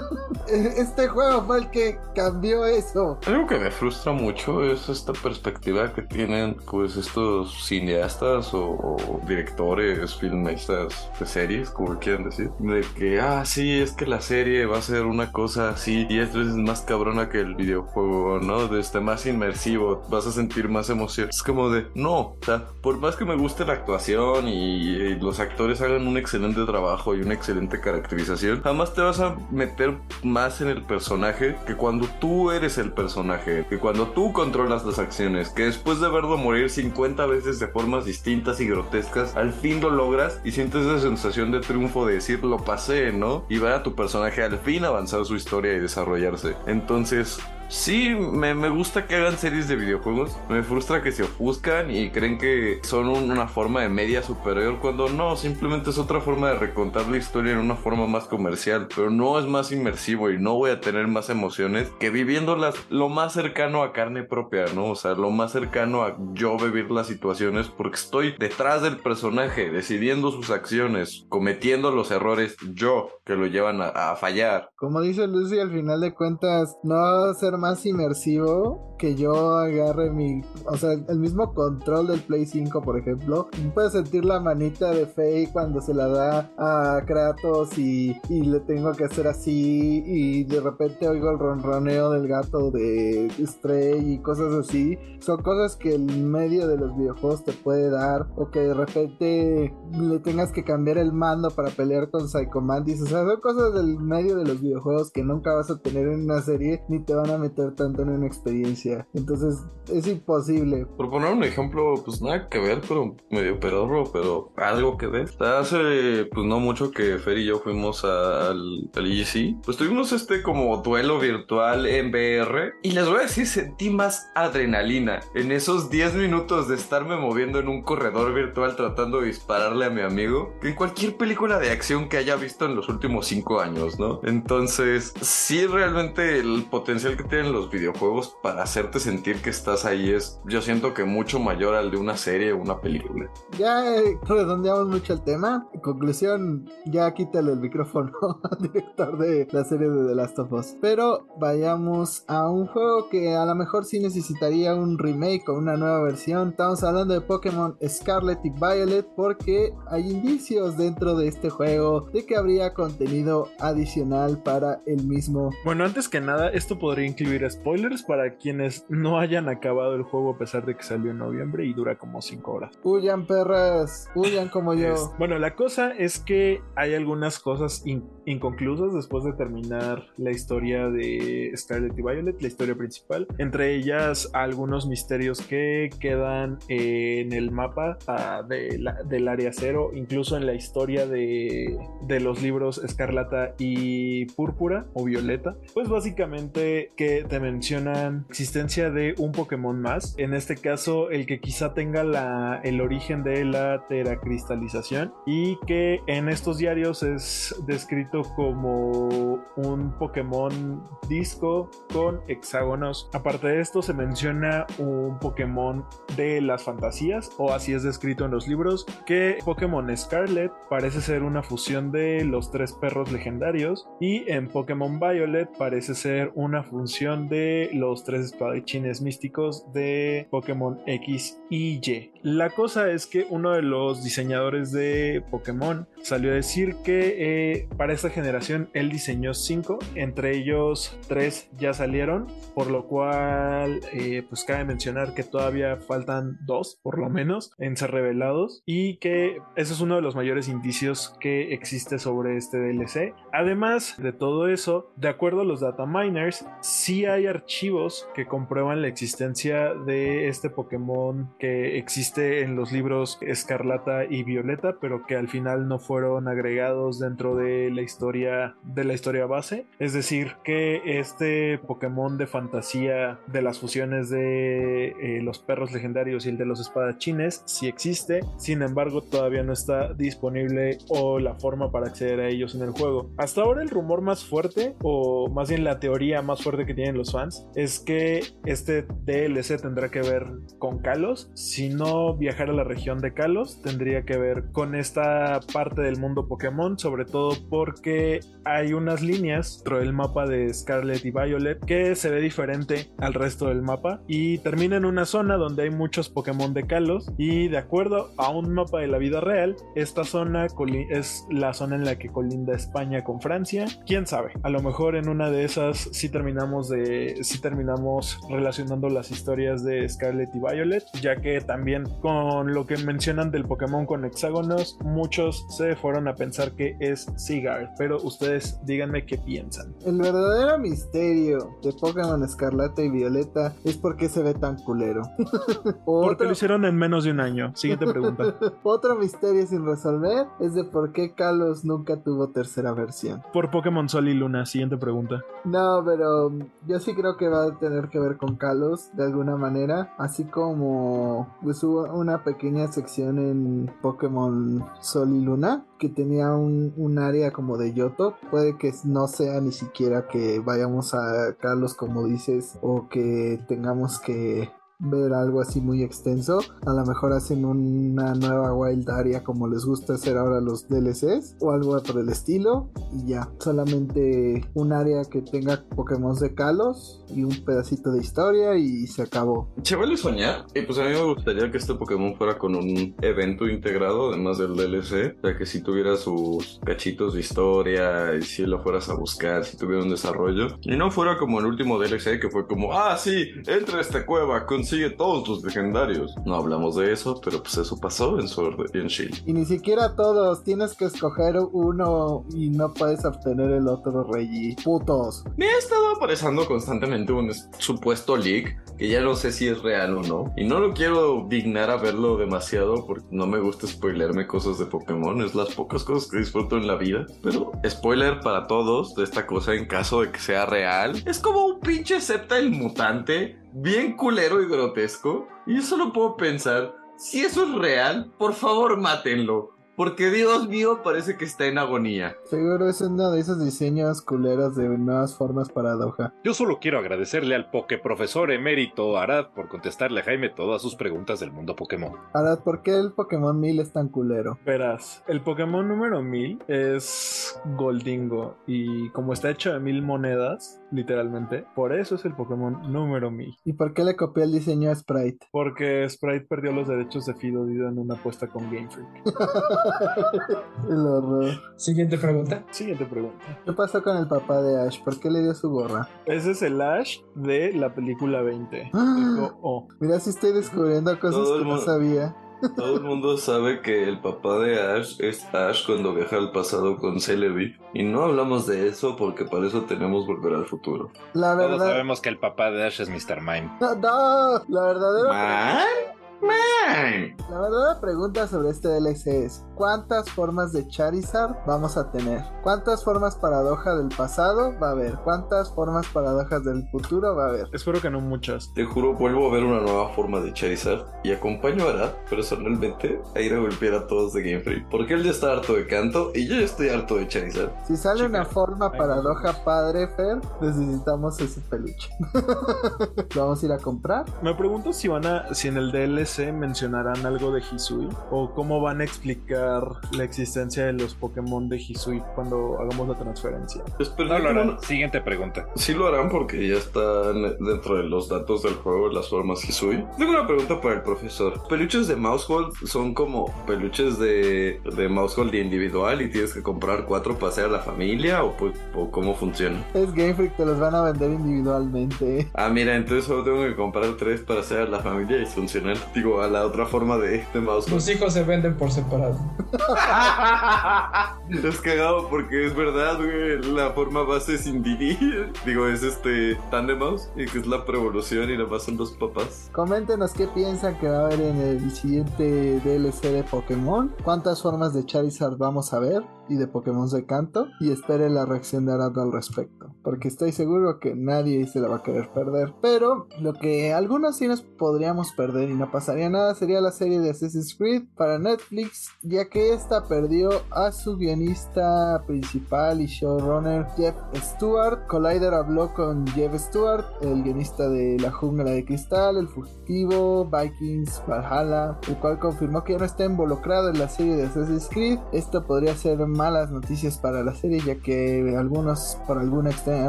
Este juego fue el que cambió eso. Algo que me frustra mucho es esta perspectiva que tienen pues estos cineastas o, o directores, filmistas de series, como quieran decir, de que, ah, sí, es que la serie va a ser una cosa así 10 veces más cabrona que el videojuego, ¿no? De este más inmersivo, vas a sentir más emoción. Es como de, no, o sea, por más que me guste la actuación y, y los actores hagan un excelente trabajo y una excelente caracterización, jamás te vas a meter más en el personaje que cuando tú eres el personaje, que cuando tú controlas las acciones, que después de verlo morir 50 veces de formas distintas y grotescas, al fin lo logras y sientes esa sensación de triunfo de decir lo pasé, ¿no? Y ver a tu personaje al fin avanzar su historia y desarrollarse. Entonces, Sí, me, me gusta que hagan series de videojuegos. Me frustra que se ofuscan y creen que son un- una forma de media superior cuando no, simplemente es otra forma de recontar la historia en una forma más comercial. Pero no es más inmersivo y no voy a tener más emociones que viviéndolas lo más cercano a carne propia, ¿no? O sea, lo más cercano a yo vivir las situaciones porque estoy detrás del personaje, decidiendo sus acciones, cometiendo los errores yo que lo llevan a, a fallar. Como dice Lucy, al final de cuentas no ser más inmersivo que yo agarre mi, o sea, el mismo control del Play 5, por ejemplo. Puedes sentir la manita de Faye cuando se la da a Kratos y, y le tengo que hacer así y de repente oigo el ronroneo del gato de Stray y cosas así. Son cosas que el medio de los videojuegos te puede dar o que de repente le tengas que cambiar el mando para pelear con Psycho Mantis. O sea, son cosas del medio de los videojuegos que nunca vas a tener en una serie ni te van a meter tanto en una experiencia. Entonces es imposible. Por poner un ejemplo, pues nada que ver, pero medio pedorro, pero algo que ver. Hace pues no mucho que Fer y yo fuimos al, al EGC, pues tuvimos este como duelo virtual en VR y les voy a decir, sentí más adrenalina en esos 10 minutos de estarme moviendo en un corredor virtual tratando de dispararle a mi amigo que en cualquier película de acción que haya visto en los últimos 5 años, ¿no? Entonces, sí realmente el potencial que tienen los videojuegos para hacerte sentir que estás ahí es, yo siento que mucho mayor al de una serie o una película. Ya eh, redondeamos mucho el tema. En conclusión, ya quítale el micrófono al director de la serie de The Last of Us. Pero vayamos a un juego que a lo mejor sí necesitaría un remake o una nueva versión. Estamos hablando de Pokémon Scarlet y Violet porque hay indicios dentro de este juego de que habría contenido adicional para el mismo. Bueno, antes que nada, esto podría incluir spoilers para quienes no hayan acabado el juego a pesar de que salió en noviembre y dura como 5 horas. Huyan perras, huyan como yo. Es- Bueno, la cosa es que hay algunas cosas in- inconclusas después de terminar la historia de Scarlet y Violet, la historia principal. Entre ellas, algunos misterios que quedan en el mapa ah, de la- del área cero, incluso en la historia de, de los libros Escarlata y Púrpura o Violeta. Pues básicamente que te mencionan existencia de un Pokémon más. En este caso, el que quizá tenga la, el origen de la teracristalización y que en estos diarios es descrito como un Pokémon disco con hexágonos. Aparte de esto, se menciona un Pokémon de las fantasías, o así es descrito en los libros, que Pokémon Scarlet parece ser una fusión de los tres perros legendarios y en Pokémon Violet parece ser una función de los tres espadachines místicos de Pokémon X y Y. La cosa es que uno de los diseñadores de Pokémon salió a decir que eh, para esta generación él diseñó 5, entre ellos 3 ya salieron, por lo cual eh, pues cabe mencionar que todavía faltan 2 por lo menos en ser revelados y que ese es uno de los mayores indicios que existe sobre este DLC. Además de todo eso, de acuerdo a los data miners, sí hay archivos que comprueban la existencia de este Pokémon que existe en los libros Escarlata y Violeta, pero que al final no fueron agregados dentro de la historia de la historia base. Es decir, que este Pokémon de fantasía de las fusiones de eh, los perros legendarios y el de los espadachines sí existe, sin embargo todavía no está disponible o la forma para acceder a ellos en el juego. Hasta ahora el rumor más fuerte, o más bien la teoría más fuerte que tienen los fans, es que este DLC tendrá que ver con Kalos. Si no viajar a la región de Kalos, tendría que ver con esta parte del mundo Pokémon, sobre todo porque hay unas líneas dentro del mapa de Scarlet y Violet que se ve diferente al resto del mapa y termina en una zona donde hay muchos Pokémon de Kalos y de acuerdo a un mapa de la vida real, esta zona es la zona en la que colinda España con Francia. Quién sabe, a lo mejor en una de esas sí terminamos de sí terminamos relacionando las historias de Scarlet y Violet, ya que también con lo que mencionan del Pokémon con hexágonos, muchos se fueron a pensar que es Sigard, pero ustedes díganme qué piensan. El verdadero misterio de Pokémon Escarlata y Violeta es por qué se ve tan culero. Porque lo hicieron en menos de un año. Siguiente pregunta. otro misterio sin resolver es de por qué Kalos nunca tuvo tercera versión. Por Pokémon Sol y Luna. Siguiente pregunta. No, pero yo sí creo que va a tener que ver con Kalos de alguna manera. Así como pues, hubo una pequeña sección en Pokémon Sol y Luna que tenía un, un área como de Yoto. Puede que no sea ni siquiera que vayamos a Kalos como dices o que tengamos que ver algo así muy extenso. A lo mejor hacen una nueva Wild Area como les gusta hacer ahora los DLCs o algo por el estilo y ya. Solamente un área que tenga Pokémon de Kalos y un pedacito de historia y se acabó. Se vale soñar. Y pues a mí me gustaría que este Pokémon fuera con un evento integrado, además del DLC. O sea, que si tuviera sus cachitos de historia y si lo fueras a buscar, si tuviera un desarrollo. Y no fuera como el último DLC que fue como, ah, sí, entra a esta cueva, consigue todos tus legendarios. No hablamos de eso, pero pues eso pasó en Sword y en Shield. Y ni siquiera todos, tienes que escoger uno y no puedes obtener el otro Reggie. Putos. Me ha estado apareciendo constantemente un supuesto leak que ya no sé si es real o no. Y no lo quiero dignar a verlo demasiado porque no me gusta spoilerme cosas de Pokémon. Es las pocas cosas que disfruto en la vida. Pero spoiler para todos de esta cosa en caso de que sea real. Es como un pinche el mutante, bien culero y grotesco. Y yo solo puedo pensar, si eso es real, por favor mátenlo. Porque Dios mío parece que está en agonía. Seguro es uno de esos diseños culeros de nuevas formas paradoja. Yo solo quiero agradecerle al Poké Profesor Emérito Arad por contestarle a Jaime todas sus preguntas del mundo Pokémon. Arad, ¿por qué el Pokémon 1000 es tan culero? Verás, el Pokémon número 1000 es Goldingo y como está hecho de mil monedas, literalmente, por eso es el Pokémon número 1000. ¿Y por qué le copié el diseño a Sprite? Porque Sprite perdió los derechos de Fido en una apuesta con Game Freak. el horror. Siguiente pregunta. Siguiente pregunta. ¿Qué pasó con el papá de Ash? ¿Por qué le dio su gorra? Ese es el Ash de la película 20. oh. Mira si estoy descubriendo cosas que no sabía. Todo el mundo sabe que el papá de Ash es Ash cuando viaja al pasado con Celebi. Y no hablamos de eso porque para eso tenemos Volver al Futuro. La verdad. Todos sabemos que el papá de Ash es Mr. Mime. No, no la verdadera. Man. La verdadera pregunta sobre este DLC es: ¿cuántas formas de Charizard vamos a tener? ¿Cuántas formas paradoja del pasado va a haber? ¿Cuántas formas paradojas del futuro va a haber? Espero que no muchas. Te juro, vuelvo a ver una nueva forma de Charizard y acompaño a Arad personalmente a ir a golpear a todos de Game Freak. Porque él ya está harto de canto y yo ya estoy harto de Charizard. Si sale una forma paradoja padre, Fer, necesitamos ese peluche. ¿Lo vamos a ir a comprar? Me pregunto si van a, si en el DLC mencionarán algo de Hisui o cómo van a explicar la existencia de los Pokémon de Hisui cuando hagamos la transferencia. no lo harán. Siguiente pregunta. Sí lo harán porque ya están dentro de los datos del juego las formas Hisui. Tengo una pregunta para el profesor. ¿Peluches de Mousehold son como peluches de, de Mousehold individual y tienes que comprar cuatro para hacer a la familia o, pues, o cómo funciona? Es Game Freak, te los van a vender individualmente. Ah, mira, entonces solo tengo que comprar tres para hacer a la familia y funcionar digo, a la otra forma de, de mouse. Los hijos se venden por separado. es cagado porque es verdad, güey. La forma base es individual. Digo, es este Tandem Mouse y que es la prevolución y la base son los papás. Coméntenos qué piensan que va a haber en el siguiente DLC de Pokémon. ¿Cuántas formas de Charizard vamos a ver? y de Pokémon de canto y espere la reacción de Arad al respecto porque estoy seguro que nadie se la va a querer perder. Pero lo que algunos sí nos podríamos perder y no pasaría nada sería la serie de Assassin's Creed para Netflix ya que esta perdió a su guionista principal y showrunner Jeff Stewart. Collider habló con Jeff Stewart el guionista de La Jungla de Cristal El Fugitivo Vikings Valhalla el cual confirmó que ya no está involucrado en la serie de Assassin's Creed. Esto podría ser malas noticias para la serie, ya que algunos por alguna extraña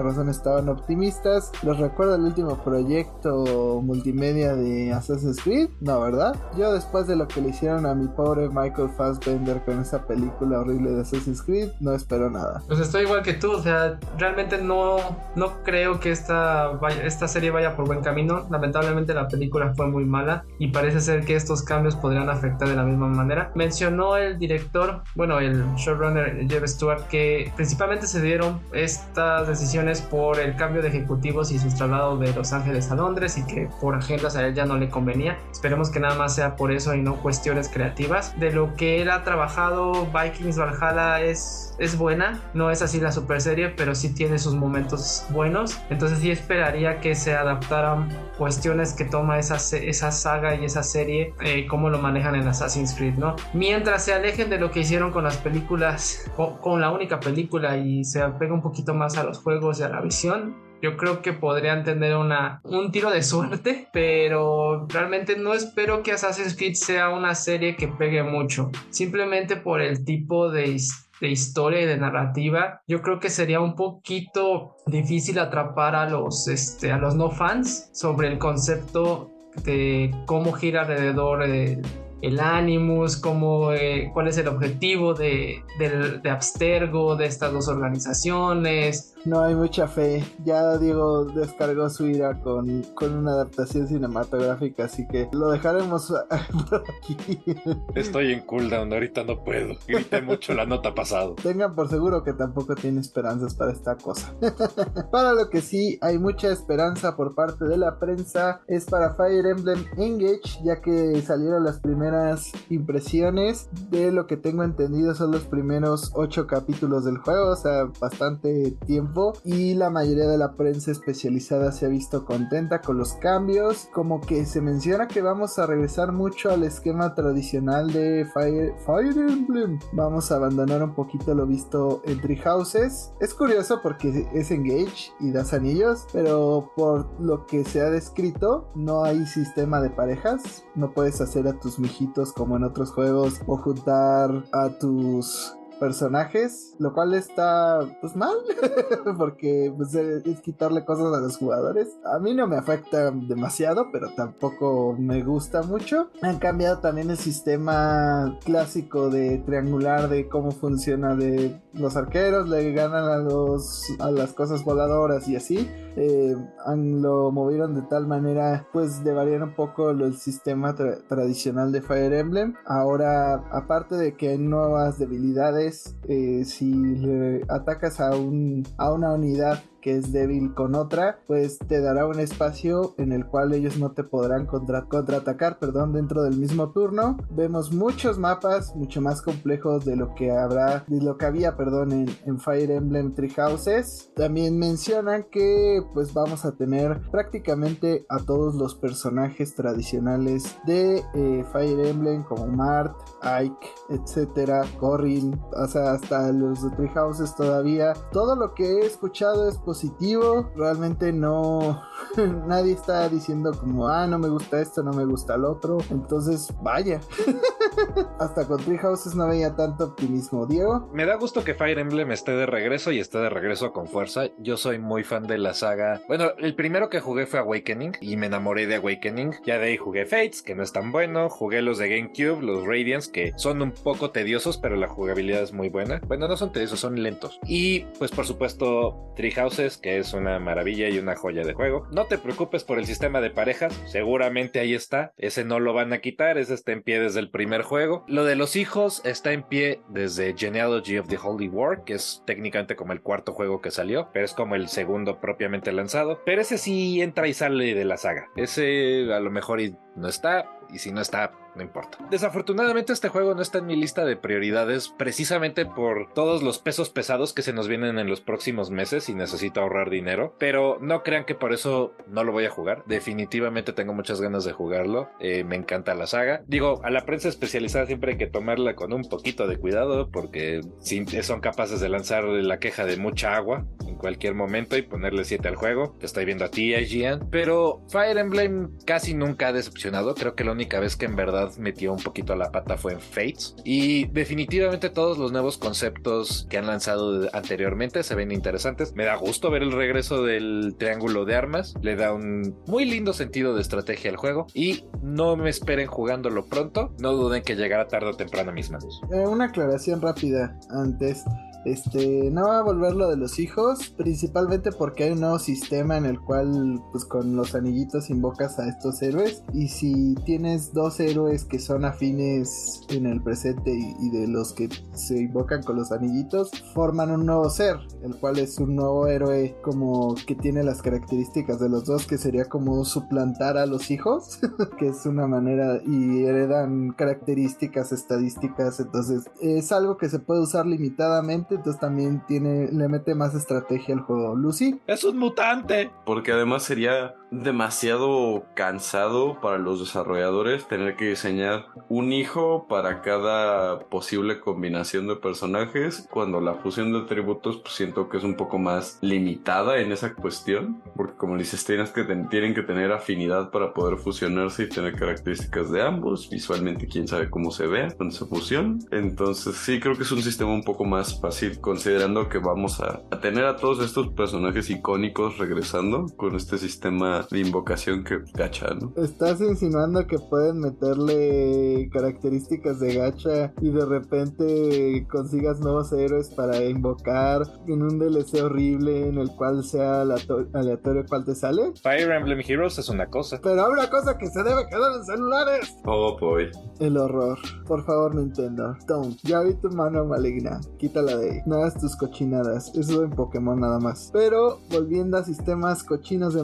razón estaban optimistas. ¿Les recuerdo el último proyecto multimedia de Assassin's Creed? No, ¿verdad? Yo después de lo que le hicieron a mi pobre Michael Fassbender con esa película horrible de Assassin's Creed, no espero nada. Pues estoy igual que tú, o sea, realmente no, no creo que esta, vaya, esta serie vaya por buen camino. Lamentablemente la película fue muy mala y parece ser que estos cambios podrían afectar de la misma manera. Mencionó el director, bueno, el showrunner Jeff Stewart, que principalmente se dieron estas decisiones por el cambio de ejecutivos y su traslado de Los Ángeles a Londres y que por agendas a él ya no le convenía. Esperemos que nada más sea por eso y no cuestiones creativas. De lo que él ha trabajado, Vikings Valhalla es es buena, no es así la super serie, pero sí tiene sus momentos buenos. Entonces sí esperaría que se adaptaran cuestiones que toma esa, esa saga y esa serie, eh, cómo lo manejan en Assassin's Creed, ¿no? Mientras se alejen de lo que hicieron con las películas, con, con la única película y se apega un poquito más a los juegos y a la visión, yo creo que podrían tener una, un tiro de suerte, pero realmente no espero que Assassin's Creed sea una serie que pegue mucho, simplemente por el tipo de de historia y de narrativa, yo creo que sería un poquito difícil atrapar a los, este, a los no fans sobre el concepto de cómo gira alrededor de el Animus, cómo, eh, cuál es el objetivo de, de, Abstergo, de estas dos organizaciones. No hay mucha fe. Ya Diego descargó su ira con, con una adaptación cinematográfica, así que lo dejaremos por aquí. Estoy en cooldown, ahorita no puedo. Grité mucho la nota pasado. Tengan por seguro que tampoco tiene esperanzas para esta cosa. para lo que sí hay mucha esperanza por parte de la prensa es para Fire Emblem Engage, ya que salieron las primeras impresiones de lo que tengo entendido son los primeros ocho capítulos del juego, o sea, bastante tiempo y la mayoría de la prensa especializada se ha visto contenta con los cambios, como que se menciona que vamos a regresar mucho al esquema tradicional de Fire, Fire Emblem, vamos a abandonar un poquito lo visto en Tree Houses, es curioso porque es Engage y das anillos, pero por lo que se ha descrito no hay sistema de parejas, no puedes hacer a tus como en otros juegos o juntar a tus personajes, lo cual está pues mal, porque pues, es quitarle cosas a los jugadores. A mí no me afecta demasiado, pero tampoco me gusta mucho. Han cambiado también el sistema clásico de triangular de cómo funciona de los arqueros, le ganan a los a las cosas voladoras y así. Eh, lo movieron de tal manera pues de variar un poco el sistema tradicional de Fire Emblem. Ahora, aparte de que hay nuevas debilidades, eh, si le atacas a, un, a una unidad que es débil con otra, pues te dará un espacio en el cual ellos no te podrán contra contraatacar, perdón, dentro del mismo turno. Vemos muchos mapas mucho más complejos de lo que habrá, de lo que había, perdón, en, Fire Emblem Three Houses. También mencionan que pues vamos a tener prácticamente a todos los personajes tradicionales de eh, Fire Emblem como Mart, Ike, etcétera, Corrin, o sea, hasta los de Three Houses todavía. Todo lo que he escuchado es posible Realmente no. Nadie está diciendo como, ah, no me gusta esto, no me gusta el otro. Entonces, vaya. Hasta con Tree Houses no veía tanto optimismo, Diego. Me da gusto que Fire Emblem esté de regreso y esté de regreso con fuerza. Yo soy muy fan de la saga. Bueno, el primero que jugué fue Awakening y me enamoré de Awakening. Ya de ahí jugué Fates, que no es tan bueno. Jugué los de GameCube, los Radiants, que son un poco tediosos, pero la jugabilidad es muy buena. Bueno, no son tediosos, son lentos. Y pues por supuesto, Tree Houses que es una maravilla y una joya de juego. No te preocupes por el sistema de parejas, seguramente ahí está. Ese no lo van a quitar, ese está en pie desde el primer juego. Lo de los hijos está en pie desde Genealogy of the Holy War, que es técnicamente como el cuarto juego que salió, pero es como el segundo propiamente lanzado. Pero ese sí entra y sale de la saga. Ese a lo mejor no está, y si no está, no importa. Desafortunadamente este juego no está en mi lista de prioridades precisamente por todos los pesos pesados que se nos vienen en los próximos meses y necesito ahorrar dinero, pero no crean que por eso no lo voy a jugar. Definitivamente tengo muchas ganas de jugarlo, eh, me encanta la saga. Digo, a la prensa especializada siempre hay que tomarla con un poquito de cuidado porque son capaces de lanzar la queja de mucha agua en cualquier momento y ponerle 7 al juego. Te estoy viendo a ti, IGN, pero Fire Emblem casi nunca ha decepcionado. Creo que la única vez que en verdad metió un poquito la pata fue en Fates. Y definitivamente todos los nuevos conceptos que han lanzado anteriormente se ven interesantes. Me da gusto ver el regreso del triángulo de armas. Le da un muy lindo sentido de estrategia al juego. Y no me esperen jugándolo pronto. No duden que llegará tarde o temprano a mis manos. Eh, una aclaración rápida antes. Este, no va a volver lo de los hijos, principalmente porque hay un nuevo sistema en el cual, pues con los anillitos invocas a estos héroes. Y si tienes dos héroes que son afines en el presente y, de los que se invocan con los anillitos, forman un nuevo ser, el cual es un nuevo héroe como que tiene las características de los dos, que sería como suplantar a los hijos, que es una manera y heredan características estadísticas. Entonces, es algo que se puede usar limitadamente entonces también tiene, le mete más estrategia al juego. Lucy. Es un mutante. Porque además sería demasiado cansado para los desarrolladores tener que diseñar un hijo para cada posible combinación de personajes cuando la fusión de atributos pues siento que es un poco más limitada en esa cuestión porque como dices tienes que tienen que tener afinidad para poder fusionarse y tener características de ambos visualmente quién sabe cómo se ve con esa fusión entonces sí creo que es un sistema un poco más fácil considerando que vamos a, a tener a todos estos personajes icónicos regresando con este sistema de invocación que gacha, ¿no? Estás insinuando que pueden meterle características de gacha y de repente consigas nuevos héroes para invocar en un DLC horrible en el cual sea aleatorio cuál te sale. Fire Emblem Heroes es una cosa. Pero hay una cosa que se debe quedar en celulares. Oh boy. El horror. Por favor, Nintendo. Don't. Ya vi tu mano maligna. Quítala de ahí. No hagas tus cochinadas. Eso en Pokémon nada más. Pero volviendo a sistemas cochinos de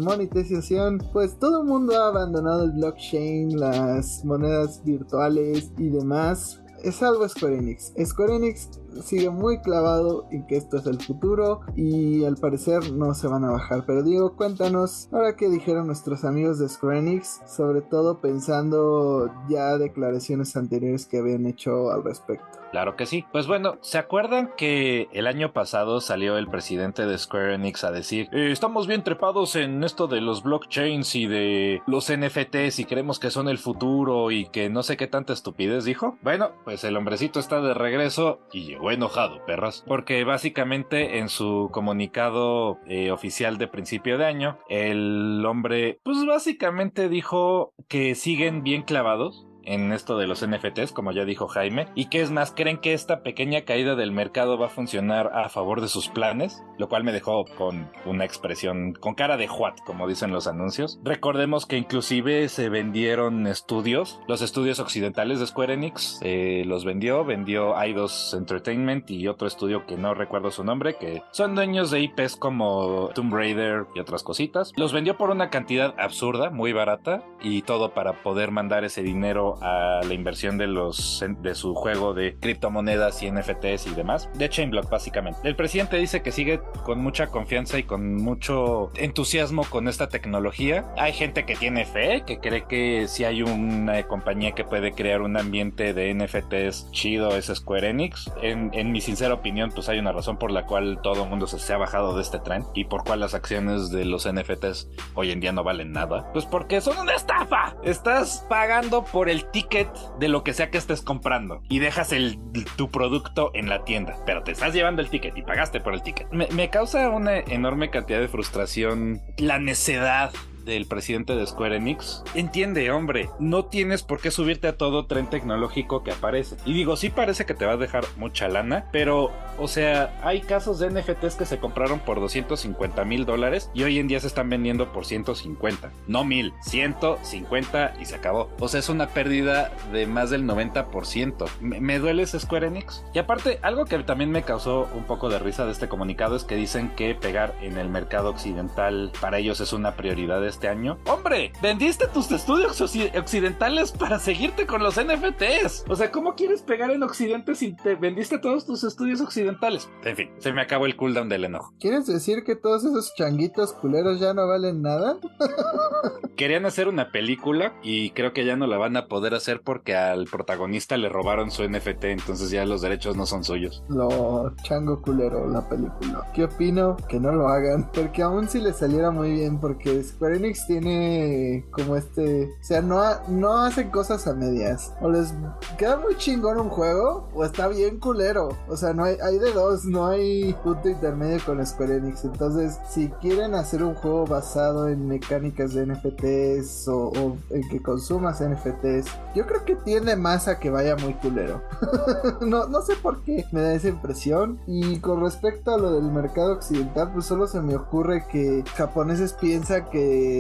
pues todo el mundo ha abandonado el blockchain, las monedas virtuales y demás. Es algo Square Enix. Square Enix sigue muy clavado en que esto es el futuro y al parecer no se van a bajar. Pero Diego, cuéntanos, ahora que dijeron nuestros amigos de Square Enix, sobre todo pensando ya declaraciones anteriores que habían hecho al respecto. Claro que sí. Pues bueno, ¿se acuerdan que el año pasado salió el presidente de Square Enix a decir, eh, estamos bien trepados en esto de los blockchains y de los NFTs y creemos que son el futuro y que no sé qué tanta estupidez dijo? Bueno, pues el hombrecito está de regreso y llegó enojado, perras, porque básicamente en su comunicado eh, oficial de principio de año, el hombre pues básicamente dijo que siguen bien clavados en esto de los NFTs, como ya dijo Jaime, y que es más, creen que esta pequeña caída del mercado va a funcionar a favor de sus planes, lo cual me dejó con una expresión con cara de what, como dicen los anuncios. Recordemos que inclusive se vendieron estudios, los estudios occidentales de Square Enix eh, los vendió, vendió Eidos Entertainment y otro estudio que no recuerdo su nombre, que son dueños de IPs como Tomb Raider y otras cositas. Los vendió por una cantidad absurda, muy barata, y todo para poder mandar ese dinero a la inversión de los de su juego de criptomonedas y NFTs y demás, de Chainblock básicamente. El presidente dice que sigue con mucha confianza y con mucho entusiasmo con esta tecnología. Hay gente que tiene fe, que cree que si hay una compañía que puede crear un ambiente de NFTs chido es Square Enix. En, en mi sincera opinión, pues hay una razón por la cual todo el mundo se, se ha bajado de este tren y por cuál las acciones de los NFTs hoy en día no valen nada. Pues porque son una estafa. Estás pagando por el ticket de lo que sea que estés comprando y dejas el, tu producto en la tienda, pero te estás llevando el ticket y pagaste por el ticket. Me, me causa una enorme cantidad de frustración la necedad del presidente de Square Enix. Entiende, hombre, no tienes por qué subirte a todo tren tecnológico que aparece. Y digo, sí parece que te va a dejar mucha lana, pero, o sea, hay casos de NFTs que se compraron por 250 mil dólares y hoy en día se están vendiendo por 150. No mil, 150 y se acabó. O sea, es una pérdida de más del 90%. Me, me duele Square Enix. Y aparte, algo que también me causó un poco de risa de este comunicado es que dicen que pegar en el mercado occidental para ellos es una prioridad este año. Hombre, vendiste tus estudios occidentales para seguirte con los NFTs. O sea, ¿cómo quieres pegar en Occidente si te vendiste todos tus estudios occidentales? En fin, se me acabó el cooldown del enojo. ¿Quieres decir que todos esos changuitos culeros ya no valen nada? Querían hacer una película y creo que ya no la van a poder hacer porque al protagonista le robaron su NFT, entonces ya los derechos no son suyos. Lo chango culero la película. ¿Qué opino? Que no lo hagan, porque aún si le saliera muy bien, porque Square Enix tiene como este, o sea, no, no hacen cosas a medias. O les queda muy chingón un juego o está bien culero. O sea, no hay, hay de dos, no hay punto intermedio con Square Enix. Entonces, si quieren hacer un juego basado en mecánicas de NFTs o, o en que consumas NFTs, yo creo que tiende más a que vaya muy culero. no, no sé por qué me da esa impresión. Y con respecto a lo del mercado occidental, pues solo se me ocurre que japoneses piensan que,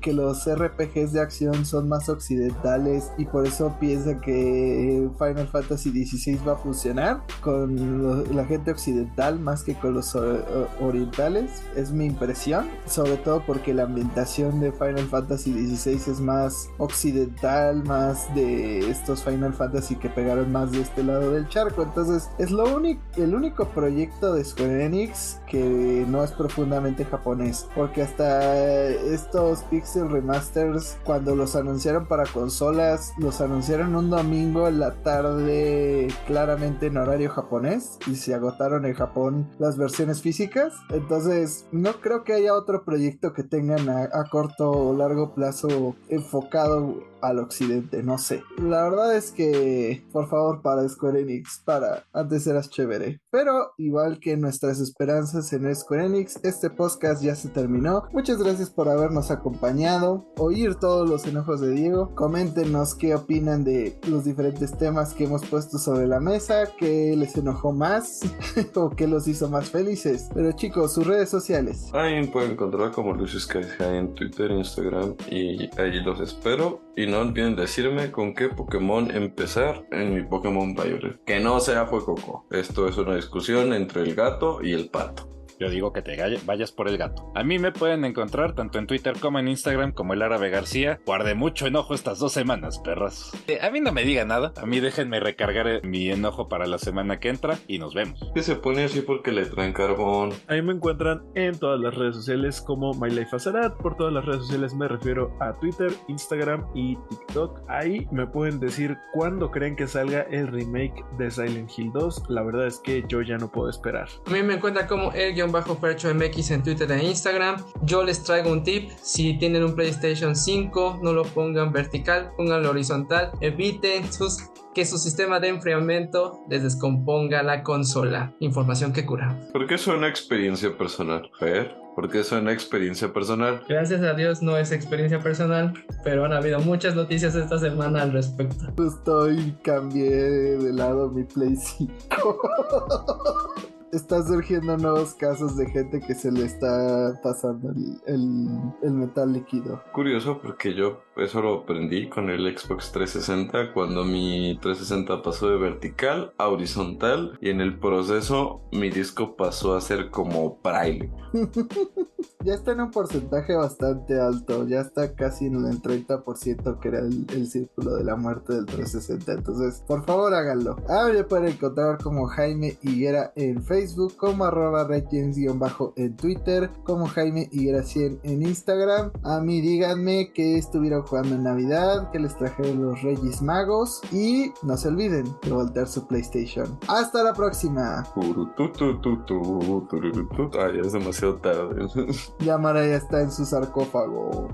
que los RPGs de acción son más occidentales y por eso piensan que Final Fantasy XVI va a funcionar con la gente occidental más que con los orientales. Es mi impresión, sobre todo porque la ambientación de Final Fantasy XVI es más occidental, más de estos Final Fantasy que pegaron más de este lado del charco. Entonces es lo único, el único proyecto de Square Enix que no es profundamente japonés, porque hasta es- estos Pixel Remasters, cuando los anunciaron para consolas, los anunciaron un domingo en la tarde, claramente en horario japonés, y se agotaron en Japón las versiones físicas. Entonces, no creo que haya otro proyecto que tengan a, corto o largo plazo enfocado al occidente, no sé. La verdad es que, por favor, para Square Enix, para, antes eras chévere. Pero, igual que nuestras esperanzas en Square Enix, este podcast ya se terminó. Muchas gracias por habernos acompañado, oír todos los enojos de Diego. Coméntenos qué opinan de los diferentes temas que hemos puesto sobre la mesa, qué les enojó más o qué los hizo más felices. Pero chicos, sus redes sociales. Ahí me pueden encontrar como Lucius Sky en Twitter, Instagram y ahí los espero. Y no olviden decirme con qué Pokémon empezar en mi Pokémon Violet. Que no sea Fuecoco. Esto es una discusión entre el gato y el pato. Yo digo que te vayas por el gato. A mí me pueden encontrar tanto en Twitter como en Instagram como el árabe García. Guardé mucho enojo estas dos semanas, perras. Eh, a mí no me diga nada. A mí déjenme recargar eh, mi enojo para la semana que entra y nos vemos. Que se pone así porque le traen carbón. Ahí me encuentran en todas las redes sociales como MyLifeAcerat. Por todas las redes sociales me refiero a Twitter, Instagram y TikTok. Ahí me pueden decir cuándo creen que salga el remake de Silent Hill 2. La verdad es que yo ya no puedo esperar. A mí me encuentra como el Fercho MX en Twitter e Instagram. Yo les traigo un tip. Si tienen un PlayStation 5, no lo pongan vertical, pónganlo horizontal. Eviten sus, que su sistema de enfriamiento les descomponga la consola. Información que cura. Porque es una experiencia personal, Fer. Porque es una experiencia personal. Gracias a Dios no es experiencia personal, pero han habido muchas noticias esta semana al respecto. Estoy, cambié de lado mi Play 5. Están surgiendo nuevos casos de gente que se le está pasando el, el, el, metal líquido. Curioso porque yo eso lo aprendí con el Xbox 360 cuando mi 360 pasó de vertical a horizontal y en el proceso mi disco pasó a ser como braille. ya está en un porcentaje bastante alto, ya está casi en el 30% que era el, el, círculo de la muerte del 360. Entonces, por favor háganlo. Ah, me pueden encontrar como Jaime Higuera en Facebook, como arroba bajo en Twitter, como Jaime Higuera 100 en Instagram. A mí díganme que estuvieron jugando en Navidad, que les traje los Reyes Magos y no se olviden de voltear su PlayStation. Hasta la próxima. Ay, es demasiado tarde. Ya Mara ya está en su sarcófago.